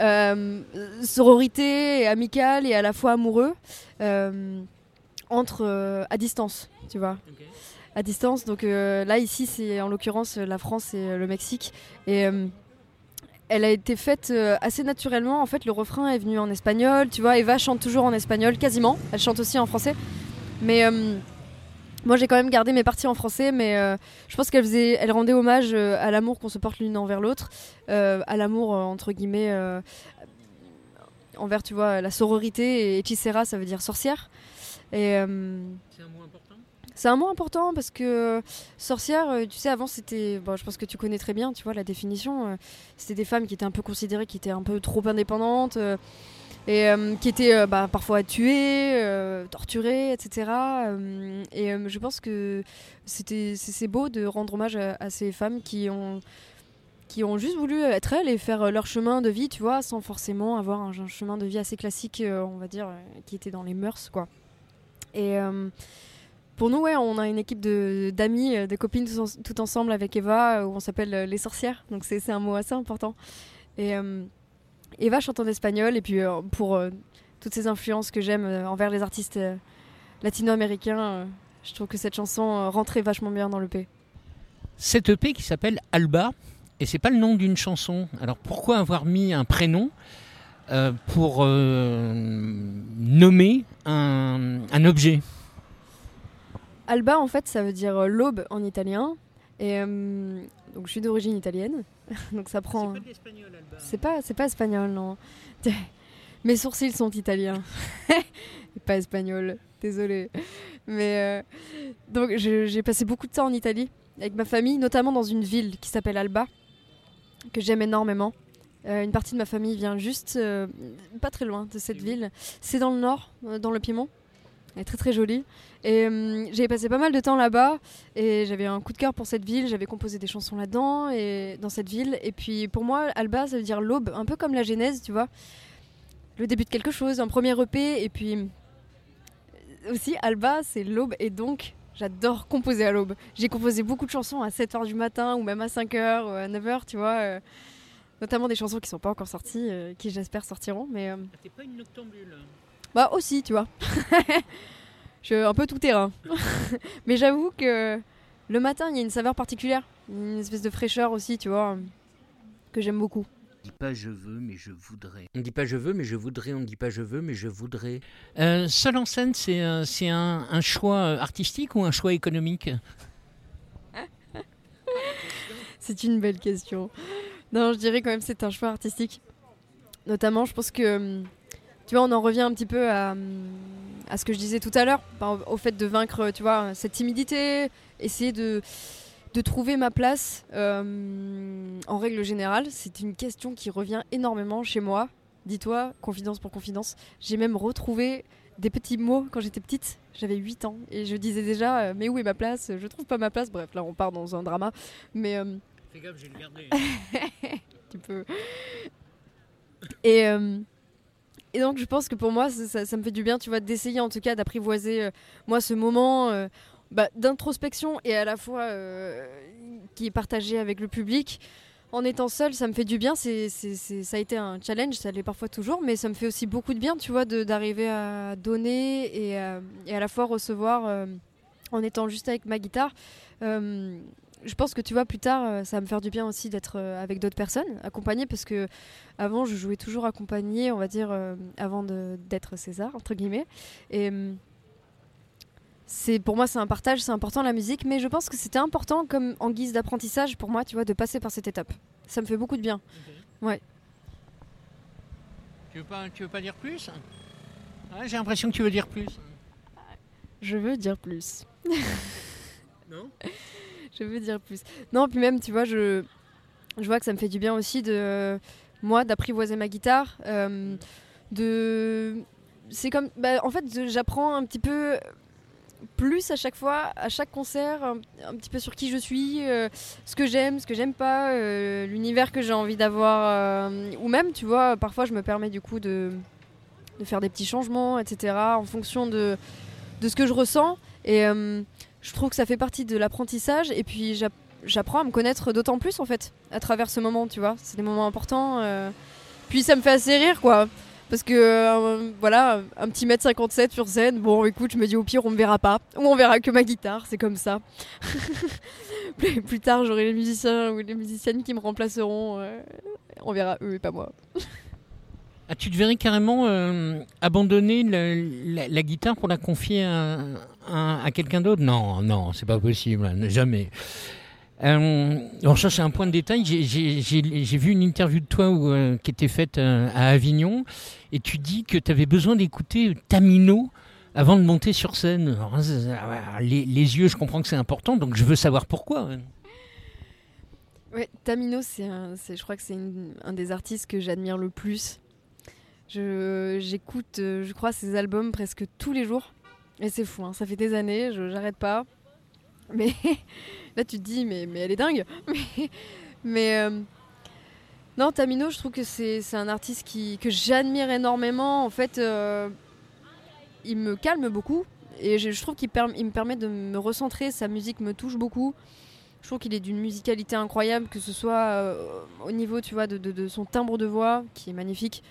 euh, sororité et amical et à la fois amoureux entre à distance, tu vois. À distance. Donc là ici c'est en l'occurrence la France et le Mexique et elle a été faite euh, assez naturellement. En fait, le refrain est venu en espagnol. Tu vois, Eva chante toujours en espagnol, quasiment. Elle chante aussi en français. Mais euh, moi, j'ai quand même gardé mes parties en français. Mais euh, je pense qu'elle faisait, elle rendait hommage euh, à l'amour qu'on se porte l'une envers l'autre, euh, à l'amour entre guillemets euh, envers, tu vois, la sororité. Et hechicera, ça veut dire sorcière. Et C'est un mot important? c'est un mot important parce que sorcière, tu sais, avant c'était, bon, je pense que tu connais très bien, tu vois, la définition. c'était des femmes qui étaient un peu considérées, qui étaient un peu trop indépendantes et euh, qui étaient euh, bah, parfois tuées, euh, torturées, etc. et euh, je pense que c'est, beau de rendre hommage à, ces femmes qui ont qui ont juste voulu être elles et faire leur chemin de vie, tu vois, sans forcément avoir un, chemin de vie assez classique, on va dire, qui était dans les mœurs, quoi. Et pour nous, ouais, on a une équipe d'amis, de copines tout, en- tout ensemble avec Eva, où on s'appelle les sorcières. Donc c'est un mot assez important. Eva chante en espagnol, et puis euh, pour euh, toutes ces influences que j'aime euh, envers les artistes latino-américains, je trouve que cette chanson rentrait vachement bien dans le P. Cette EP qui s'appelle Alba, et c'est pas le nom d'une chanson. Alors pourquoi avoir mis un prénom euh, pour euh, nommer un, un objet? Alba, en fait, ça veut dire l'aube en italien. Et euh, donc, je suis d'origine italienne. donc, ça prend. de l'espagnol, Alba. C'est pas, c'est pas espagnol, non. Mes sourcils sont italiens. Pas espagnol. Désolée. Mais euh, donc, j'ai passé beaucoup de temps en Italie avec ma famille, notamment dans une ville qui s'appelle Alba, que j'aime énormément. Euh, une partie de ma famille vient juste euh, pas très loin de cette ville. C'est dans le nord, dans le Piémont. Elle est très très jolie. Et euh, j'ai passé pas mal de temps là-bas et j'avais un coup de cœur pour cette ville. J'avais composé des chansons là-dedans et dans cette ville. Et puis pour moi, Alba, ça veut dire l'aube, un peu comme la Genèse, tu vois. Le début de quelque chose, un premier EP. Et puis euh, aussi, Alba, c'est l'aube. Et donc, j'adore composer à l'aube. J'ai composé beaucoup de chansons à 7h du matin ou même à 5h ou à 9h, tu vois. euh, notamment des chansons qui sont pas encore sorties, euh, qui j'espère sortiront. Mais euh, pas une noctambule bah aussi, tu vois. je suis un peu tout terrain. Mais j'avoue que le matin, il y a une saveur particulière, une espèce de fraîcheur aussi, tu vois, que j'aime beaucoup. On dit pas je veux, mais je voudrais. On ne dit pas je veux, mais je voudrais. On ne dit pas je veux, mais je voudrais. Euh, seul en scène, c'est euh, c'est un, un choix euh, artistique ou un choix économique? C'est une belle question. Non, je dirais quand même que c'est un choix artistique. Notamment, je pense que, hum, tu vois, on en revient un petit peu à, hum, à ce que je disais tout à l'heure, au fait de vaincre, tu vois, cette timidité, essayer de, de trouver ma place. euh, en règle générale, c'est une question qui revient énormément chez moi. Dis-toi, confidence pour confidence, j'ai même retrouvé des petits mots quand j'étais petite. J'avais 8 ans et je disais déjà, euh, mais où est ma place? Je trouve pas ma place. Bref, là, on part dans un drama. Mais. euh, Fais gaffe, j'ai le gardé. tu peux. Et, euh, et donc, je pense que pour moi, ça, me fait du bien, tu vois, d'essayer en tout cas d'apprivoiser, euh, moi, ce moment euh, bah, d'introspection et à la fois euh, qui est partagé avec le public. En étant seule, ça me fait du bien. C'est, ça a été un challenge, ça l'est parfois toujours, mais ça me fait aussi beaucoup de bien, tu vois, d'arriver à donner et, et à la fois recevoir en étant juste avec ma guitare. Je pense que tu vois plus tard euh, ça va me faire du bien aussi d'être euh, avec d'autres personnes accompagnées parce que avant je jouais toujours accompagnée on va dire euh, avant d'être César entre guillemets. Et euh, c'est pour moi c'est un partage c'est important la musique mais je pense que c'était important comme en guise d'apprentissage pour moi tu vois de passer par cette étape. Ça me fait beaucoup de bien. Ouais. Tu veux pas, tu veux pas dire plus? Ouais, J'ai l'impression que tu veux dire plus. je veux dire plus. Non? je veux dire plus. Non, puis même, tu vois, je, je vois que ça me fait du bien aussi de moi d'apprivoiser ma guitare, euh, de c'est comme bah, en fait j'apprends un petit peu plus à chaque fois, à chaque concert, un, petit peu sur qui je suis, euh, ce que j'aime, ce que j'aime pas, euh, l'univers que j'ai envie d'avoir, ou même, tu vois, parfois je me permets du coup de, de faire des petits changements, etc., en fonction de, de ce que je ressens. Et je trouve que ça fait partie de l'apprentissage, et puis j'app- j'apprends à me connaître d'autant plus en fait, à travers ce moment, tu vois. C'est des moments importants. euh. Puis ça me fait assez rire, quoi. Parce que, euh, voilà, un petit mètre 57 sur scène, bon, écoute, je me dis au pire, on me verra pas. Ou on verra que ma guitare, c'est comme ça. plus, tard, j'aurai les musiciens ou les musiciennes qui me remplaceront. euh, on verra eux et pas moi. Ah, tu te verrais carrément abandonner la, la guitare pour la confier à, à- quelqu'un d'autre Non, non, c'est pas possible, jamais. Euh, alors ça c'est un point de détail. J'ai- vu une interview de toi euh, qui était faite euh, à Avignon et tu dis que tu avais besoin d'écouter Tamino avant de monter sur scène. Ah, les, yeux, je comprends que c'est important, donc je veux savoir pourquoi. Ouais, Tamino, c'est je crois que c'est un des artistes que j'admire le plus. J'écoute, euh, je crois, ses albums presque tous les jours. Et c'est fou, hein, ça fait des années, je, j'arrête pas. Mais là, tu te dis, mais, mais elle est dingue. Mais, euh, non, Tamino, je trouve que c'est, un artiste qui, que j'admire énormément. En fait, euh, il me calme beaucoup. Et je, trouve qu'il me permet de me recentrer. Sa musique me touche beaucoup. Je trouve qu'il est d'une musicalité incroyable, que ce soit euh, au niveau, tu vois, de son timbre de voix, qui est magnifique,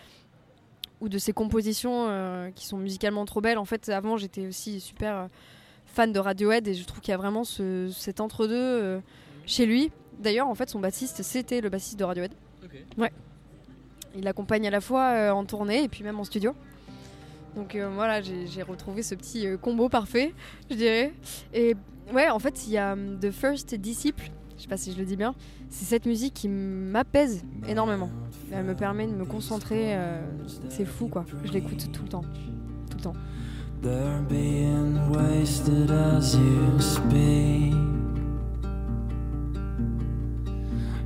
ou de ses compositions euh, qui sont musicalement trop belles. En fait, avant, j'étais aussi super euh, fan de Radiohead et je trouve qu'il y a vraiment ce- cet entre-deux euh, chez lui. D'ailleurs, en fait, son bassiste, c'était le bassiste de Radiohead. Ouais. Il l'accompagne à la fois en tournée et puis même en studio. Donc euh, voilà, j'ai retrouvé ce petit combo parfait, je dirais. Et ouais, en fait, il y a hum, The First Disciple, je sais pas si je le dis bien, c'est cette musique qui m'apaise énormément. Elle me permet de me concentrer, euh, c'est fou quoi. Je l'écoute tout le temps. Tout le temps. They're being wasted as you speak.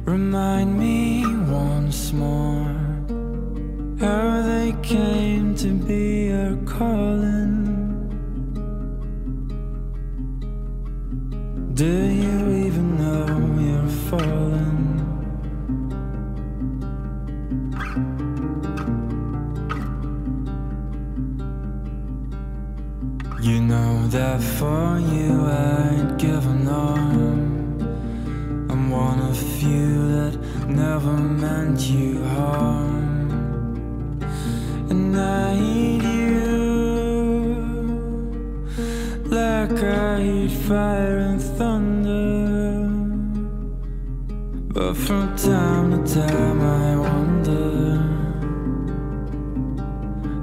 Remind me once more how they came to be your calling. Do you even know you're falling? You know that for you I'd give an arm. I'm one of few that never meant you harm. And I like I heat fire and thunder. But from time to time I wonder.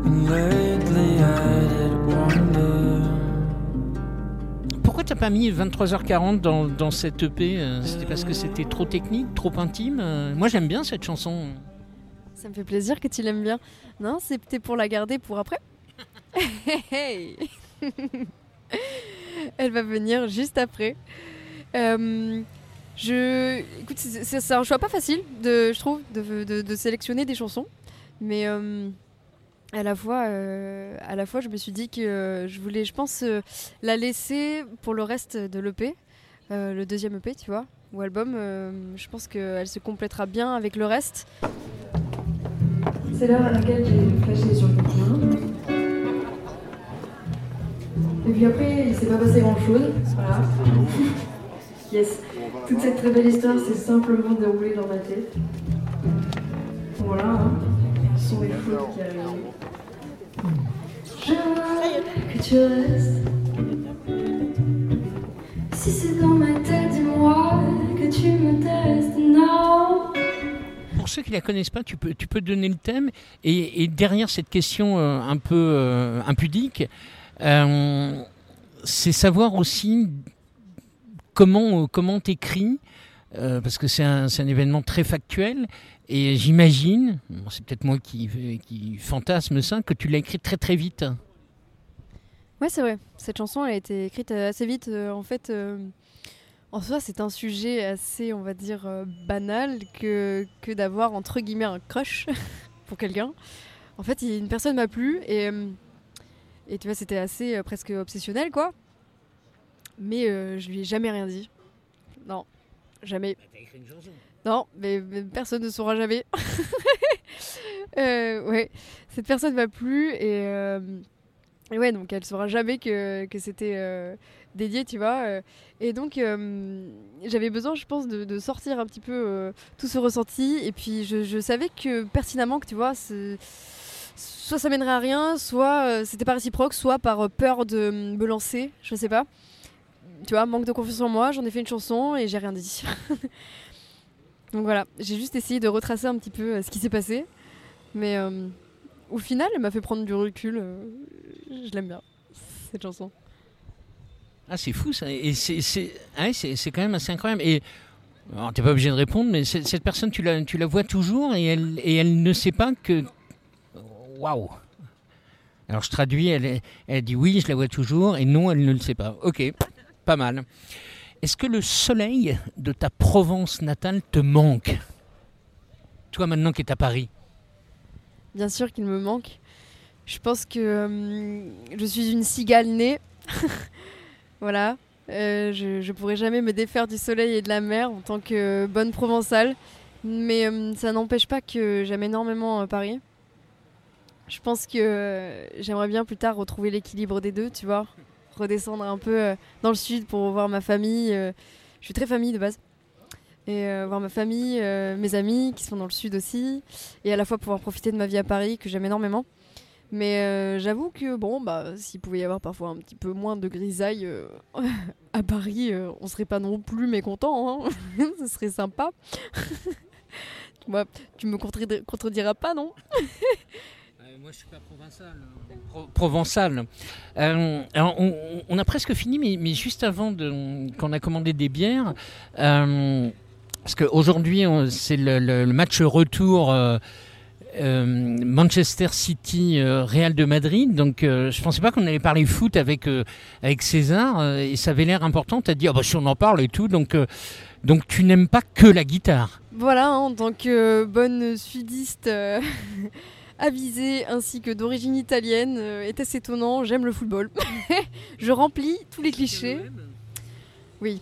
And lately I did wonder. Pourquoi t'as pas mis 23h40 dans, dans cette EP euh, C'était parce que c'était trop technique, trop intime euh, Moi j'aime bien cette chanson. Ça me fait plaisir que tu l'aimes bien. Non, c'était pour la garder pour après. Hey Elle va venir juste après. Euh, je, écoute, c'est un choix pas facile, de, je trouve, de, sélectionner des chansons, mais euh, à la fois, euh, à la fois, je me suis dit que je voulais, je pense, la laisser pour le reste de l'EP, le deuxième EP, tu vois, ou album. je pense qu'elle se complétera bien avec le reste. C'est l'heure à laquelle j'ai flashé sur le Et puis après, il s'est pas passé grand chose. Voilà. Yes. Toute cette très belle histoire s'est simplement déroulée dans ma tête. Voilà. Hein. Ce sont les fautes qui arrivent. Je veux que tu restes. Si c'est dans ma tête, dis-moi que tu me testes. Non? Pour ceux qui la connaissent pas, tu peux, tu peux donner le thème. Et, et derrière cette question euh, un peu euh, impudique, euh, c'est savoir aussi comment euh, comment t'écris, euh, parce que c'est un, un événement très factuel. Et j'imagine, c'est peut-être moi qui, qui fantasme ça, que tu l'as écrit très très vite. Ouais, c'est vrai. Cette chanson, elle a été écrite assez vite. En fait, en soi, c'est un sujet assez, on va dire, banal que, que d'avoir, entre guillemets, un crush pour quelqu'un. En fait, une personne m'a plu et, et tu vois, c'était assez euh, presque obsessionnel, quoi. Mais euh, je lui ai jamais rien dit. Non, jamais. Non, mais, mais personne ne saura jamais. Euh, ouais, cette personne m'a plu et, et ouais, donc elle saura jamais que, que c'était dédié, tu vois. et donc euh, j'avais besoin, je pense, de, de sortir un petit peu euh, tout ce ressenti. Et puis je, je savais que pertinemment que, tu vois, ce, soit ça mènerait à rien, soit euh, c'était pas réciproque, soit par euh, peur de me lancer, je sais pas. Tu vois, manque de confiance en moi, j'en ai fait une chanson et j'ai rien dit. Donc voilà, j'ai juste essayé de retracer un petit peu euh, ce qui s'est passé. Mais au final, elle m'a fait prendre du recul. je l'aime bien, cette chanson. Ah, c'est fou ça. Et c'est, c'est, ouais, quand même assez incroyable. Et alors, t'es pas obligé de répondre, mais cette personne, tu la, tu la vois toujours et elle, et elle ne sait pas que. Waouh! Alors je traduis, elle, elle dit oui, je la vois toujours, et non, elle ne le sait pas. Ok, pas mal. Est-ce que le soleil de ta Provence natale te manque? Toi maintenant qui es à Paris Bien sûr qu'il me manque. Je pense que euh, je suis une cigale née. voilà. Euh, je, je pourrais jamais me défaire du soleil et de la mer en tant que bonne provençale. Mais euh, ça n'empêche pas que j'aime énormément Paris. Je pense que euh, j'aimerais bien plus tard retrouver l'équilibre des deux, tu vois. Redescendre un peu euh, dans le sud pour voir ma famille. euh, je suis très famille de base. Et euh, voir ma famille, euh, mes amis qui sont dans le sud aussi. Et à la fois pouvoir profiter de ma vie à Paris que j'aime énormément. Mais euh, j'avoue que bon, bah, s'il pouvait y avoir parfois un petit peu moins de grisaille euh, à Paris, euh, on serait pas non plus mécontent. Hein Ce serait sympa. Tu me contrediras pas, non Moi, je suis pas provençal. provençal. Euh, alors, on, on a presque fini, mais, mais juste avant de, qu'on a commandé des bières, euh, parce qu'aujourd'hui, c'est le, le- le match retour euh, euh, Manchester City euh, Real de Madrid. Donc, euh, je pensais pas qu'on allait parler foot avec, euh, avec César, euh, et ça avait l'air important. Tu as dit, ah bah, si on en parle et tout. Donc, euh, donc tu n'aimes pas que la guitare. Voilà, hein, en tant que bonne sudiste avisée ainsi que d'origine italienne, euh, est-ce étonnant, j'aime le football. je remplis tous les clichés. Oui,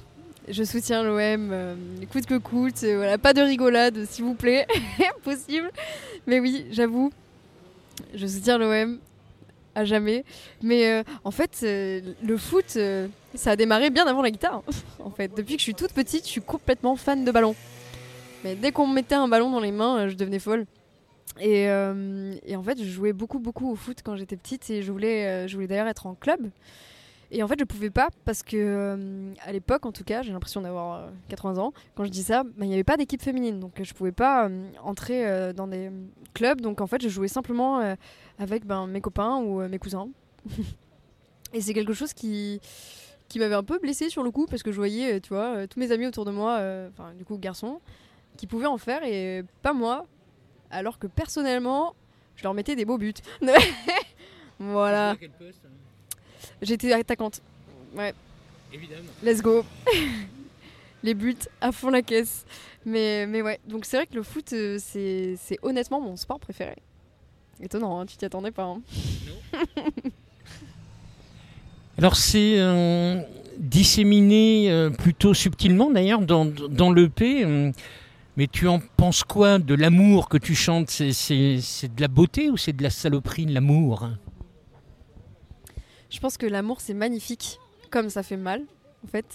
je soutiens l'OM, euh, coûte que coûte, euh, voilà, pas de rigolade s'il vous plaît, possible. Mais oui, j'avoue, je soutiens l'OM à jamais. Mais euh, en fait, euh, le foot, euh, ça a démarré bien avant la guitare. en fait, depuis que je suis toute petite, je suis complètement fan de ballon. Mais dès qu'on me mettait un ballon dans les mains, je devenais folle. Et, euh, et en fait, je jouais beaucoup, beaucoup au foot quand j'étais petite et je voulais, euh, voulais d'ailleurs être en club. Et en fait, je pouvais pas parce que euh, à l'époque, en tout cas, j'ai l'impression d'avoir euh, 80 ans. Quand je dis ça, bah, il n'y avait pas d'équipe féminine, donc je pouvais pas entrer dans des clubs. Donc en fait, je jouais simplement avec ben, mes copains ou mes cousins. et c'est quelque chose qui qui m'avait un peu blessée sur le coup parce que je voyais, tu vois, tous mes amis autour de moi, enfin du coup garçons, qui pouvaient en faire et pas moi. Alors que personnellement, je leur mettais des beaux buts. voilà. J'étais attaquante. Ouais. Évidemment. Let's go. Les buts à fond la caisse. Mais, mais ouais, donc c'est vrai que le foot, euh, c'est c'est honnêtement mon sport préféré. Étonnant, hein, tu t'y attendais pas. hein. Alors c'est euh, disséminé euh, plutôt subtilement d'ailleurs dans, dans l'EP. euh, mais tu en penses quoi de l'amour que tu chantes? C'est- de la beauté ou c'est de la saloperie, l'amour? Je pense que l'amour c'est magnifique, comme ça fait mal, en fait.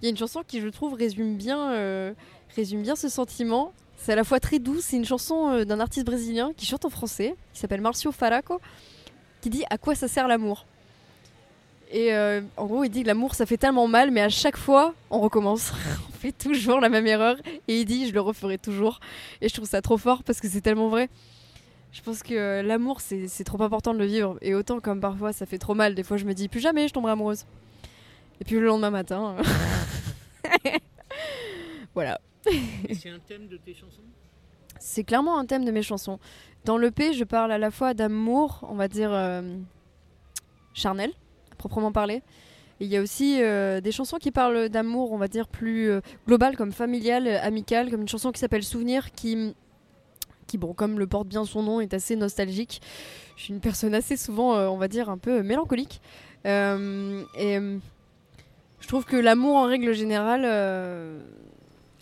Il y a une chanson qui, je trouve, résume bien, euh, ce sentiment. C'est à la fois très doux, c'est une chanson euh, d'un artiste brésilien qui chante en français, qui s'appelle Marcio Faraco, qui dit À quoi ça sert l'amour? Et euh, en gros, il dit que l'amour ça fait tellement mal, mais à chaque fois, on recommence. on fait toujours la même erreur. Et il dit Je le referai toujours. Et je trouve ça trop fort parce que c'est tellement vrai. Je pense que euh, l'amour, c'est trop important de le vivre. Et autant comme parfois ça fait trop mal, des fois je me dis plus jamais je tomberai amoureuse. Et puis le lendemain matin. euh, voilà. C'est un thème de tes chansons? C'est clairement un thème de mes chansons. Dans l'EP, je parle à la fois d'amour, on va dire euh, charnel, proprement parler. Il y a aussi euh, des chansons qui parlent d'amour, on va dire plus euh, global, comme familial, euh, amical, comme une chanson qui s'appelle Souvenir, qui, qui, bon, comme le porte bien son nom, est assez nostalgique. Je suis une personne assez souvent, on va dire, un peu mélancolique. Et je trouve que l'amour, en règle générale,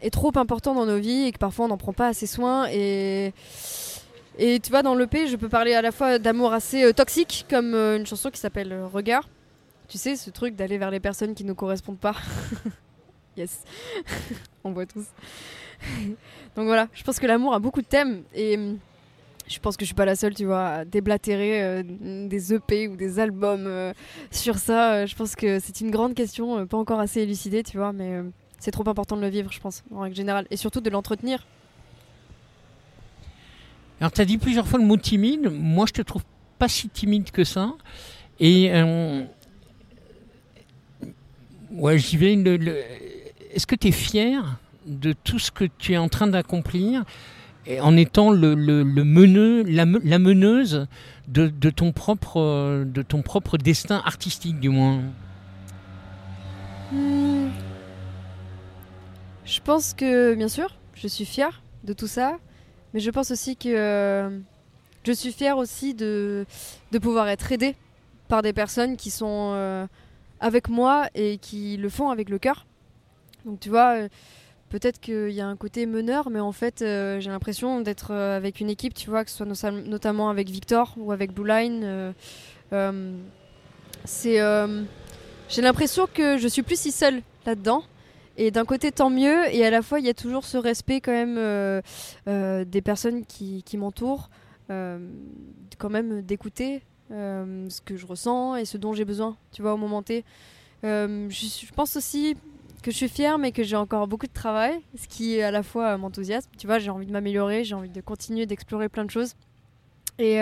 est trop important dans nos vies et que parfois on n'en prend pas assez soin. Et, et tu vois, dans l'EP, je peux parler à la fois d'amour assez toxique, comme une chanson qui s'appelle Regard. Tu sais, ce truc d'aller vers les personnes qui ne nous correspondent pas. yes. on voit tous. Donc voilà, je pense que l'amour a beaucoup de thèmes. Et hum, je pense que je suis pas la seule, tu vois, à déblatérer euh, des EP ou des albums euh, sur ça. Euh, je pense que c'est une grande question, pas encore assez élucidée, tu vois, mais c'est trop important de le vivre, je pense, en règle générale. Et surtout de l'entretenir. Alors, tu as dit plusieurs fois le mot timide. Moi, je te trouve pas si timide que ça. Et. Ouais, j'y vais. le- Est-ce que tu es fier de tout ce que tu es en train d'accomplir en étant le, le- le la, la meneuse de, de ton propre, de ton propre destin artistique, du moins? Hmm. Je pense que, bien sûr, je suis fière de tout ça, mais je pense aussi que euh, je suis fière aussi de, de pouvoir être aidée par des personnes qui sont euh, avec moi et qui le font avec le cœur. Donc tu vois, euh, peut-être qu'il y a un côté meneur, mais en fait, euh, j'ai l'impression d'être euh, avec une équipe, tu vois, que ce soit no- notamment avec Victor ou avec Blue Line. c'est, j'ai l'impression que je suis plus si seule là-dedans. Et d'un côté, tant mieux. Et à la fois, il y a toujours ce respect quand même des personnes qui, m'entourent, quand même d'écouter euh, ce que je ressens et ce dont j'ai besoin, tu vois, au moment T. Euh, je, pense aussi que je suis fière, mais que j'ai encore beaucoup de travail, ce qui à la fois euh, m'enthousiasme. Tu vois, j'ai envie de m'améliorer, j'ai envie de continuer d'explorer plein de choses. Et,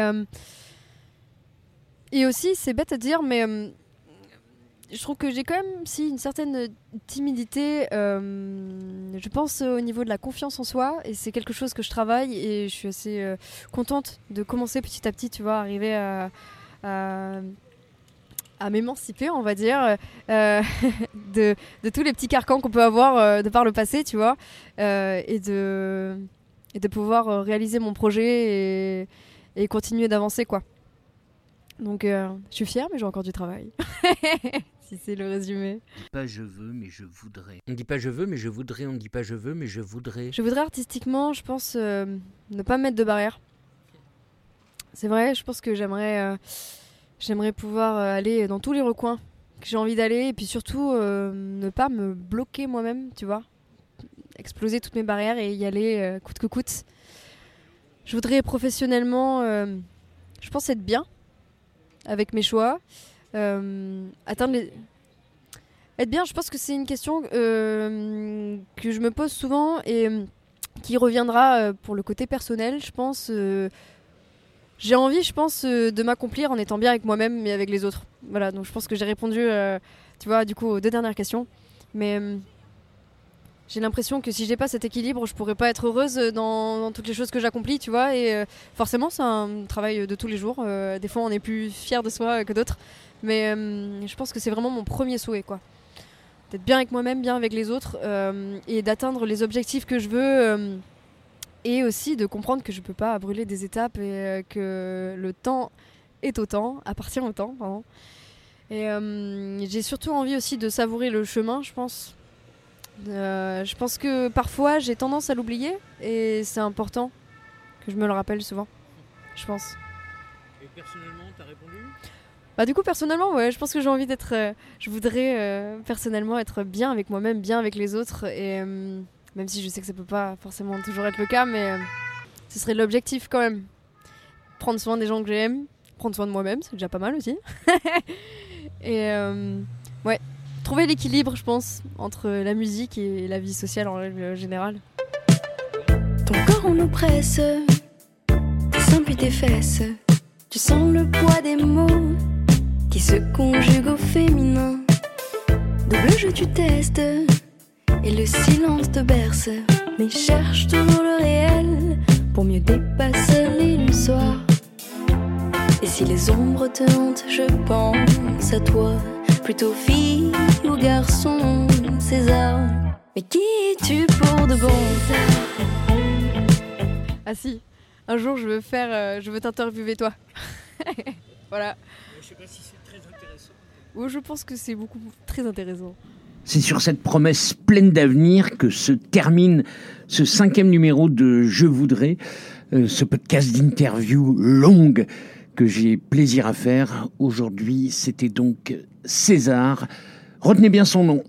et aussi, c'est bête à dire, mais je trouve que j'ai quand même si une certaine timidité, euh, je pense euh, au niveau de la confiance en soi, et c'est quelque chose que je travaille, et je suis assez euh, contente de commencer petit à petit, tu vois, arriver à, à, à m'émanciper, on va dire, de, tous les petits carcans qu'on peut avoir de par le passé, tu vois, et, de, pouvoir réaliser mon projet et, continuer d'avancer, quoi. Donc, je suis fière, mais j'ai encore du travail. si c'est le résumé. Pas je veux, mais je voudrais. On dit pas je veux, mais je voudrais. On dit pas je veux, mais je voudrais. Je voudrais artistiquement, je pense, euh, ne pas mettre de barrière. C'est vrai, je pense que j'aimerais, euh, j'aimerais pouvoir euh, aller dans tous les recoins que j'ai envie d'aller, et puis surtout euh, ne pas me bloquer moi-même, tu vois, exploser toutes mes barrières et y aller euh, coûte que coûte. Je voudrais professionnellement, euh, je pense être bien avec mes choix, euh, atteindre les, être bien, je pense que c'est une question euh, que je me pose souvent et euh, qui reviendra euh, pour le côté personnel, je pense. euh, j'ai envie, je pense, euh, de m'accomplir en étant bien avec moi-même et avec les autres. Voilà, donc je pense que j'ai répondu, euh, tu vois, du coup, aux deux dernières questions. Mais euh, j'ai l'impression que si j'ai pas cet équilibre, je pourrais pas être heureuse dans, dans toutes les choses que j'accomplis, tu vois. Et euh, forcément, c'est un travail de tous les jours. Euh, des fois, on est plus fier de soi que d'autres. Mais euh, je pense que c'est vraiment mon premier souhait, quoi d'être bien avec moi-même, bien avec les autres, euh, et d'atteindre les objectifs que je veux, euh, et aussi de comprendre que je peux pas brûler des étapes et que le temps est au temps, appartient au temps, pardon. Et j'ai surtout envie aussi de savourer le chemin, je pense. Je pense que parfois j'ai tendance à l'oublier, et c'est important que je me le rappelle souvent, je pense. Et personnellement, Bah du coup personnellement ouais je pense que j'ai envie d'être euh, je voudrais euh, personnellement être bien avec moi-même bien avec les autres. Euh, même si je sais que ça peut pas forcément toujours être le cas mais ce serait l'objectif quand même. Prendre soin des gens que j'aime prendre soin de moi-même c'est déjà pas mal aussi. Et ouais trouver l'équilibre je pense entre la musique et la vie sociale en règle générale. Ton corps on oppresse, tes seins puis tes fesses. Tu sens le poids des mots qui se conjuguent au féminin. Double jeu, tu testes et le silence te berce. Mais cherche toujours le réel pour mieux dépasser l'illusoire. Et si les ombres te hantent, je pense à toi. Plutôt fille ou garçon, César. Mais qui es-tu pour de bon? Ah si un jour je veux faire euh, je veux t'interviewer toi voilà Je sais pas si je pense que c'est beaucoup très intéressant. C'est sur cette promesse pleine d'avenir que se termine ce cinquième numéro de Je voudrais, euh, ce podcast d'interview longue que j'ai plaisir à faire. Aujourd'hui, c'était donc César. Retenez bien son nom,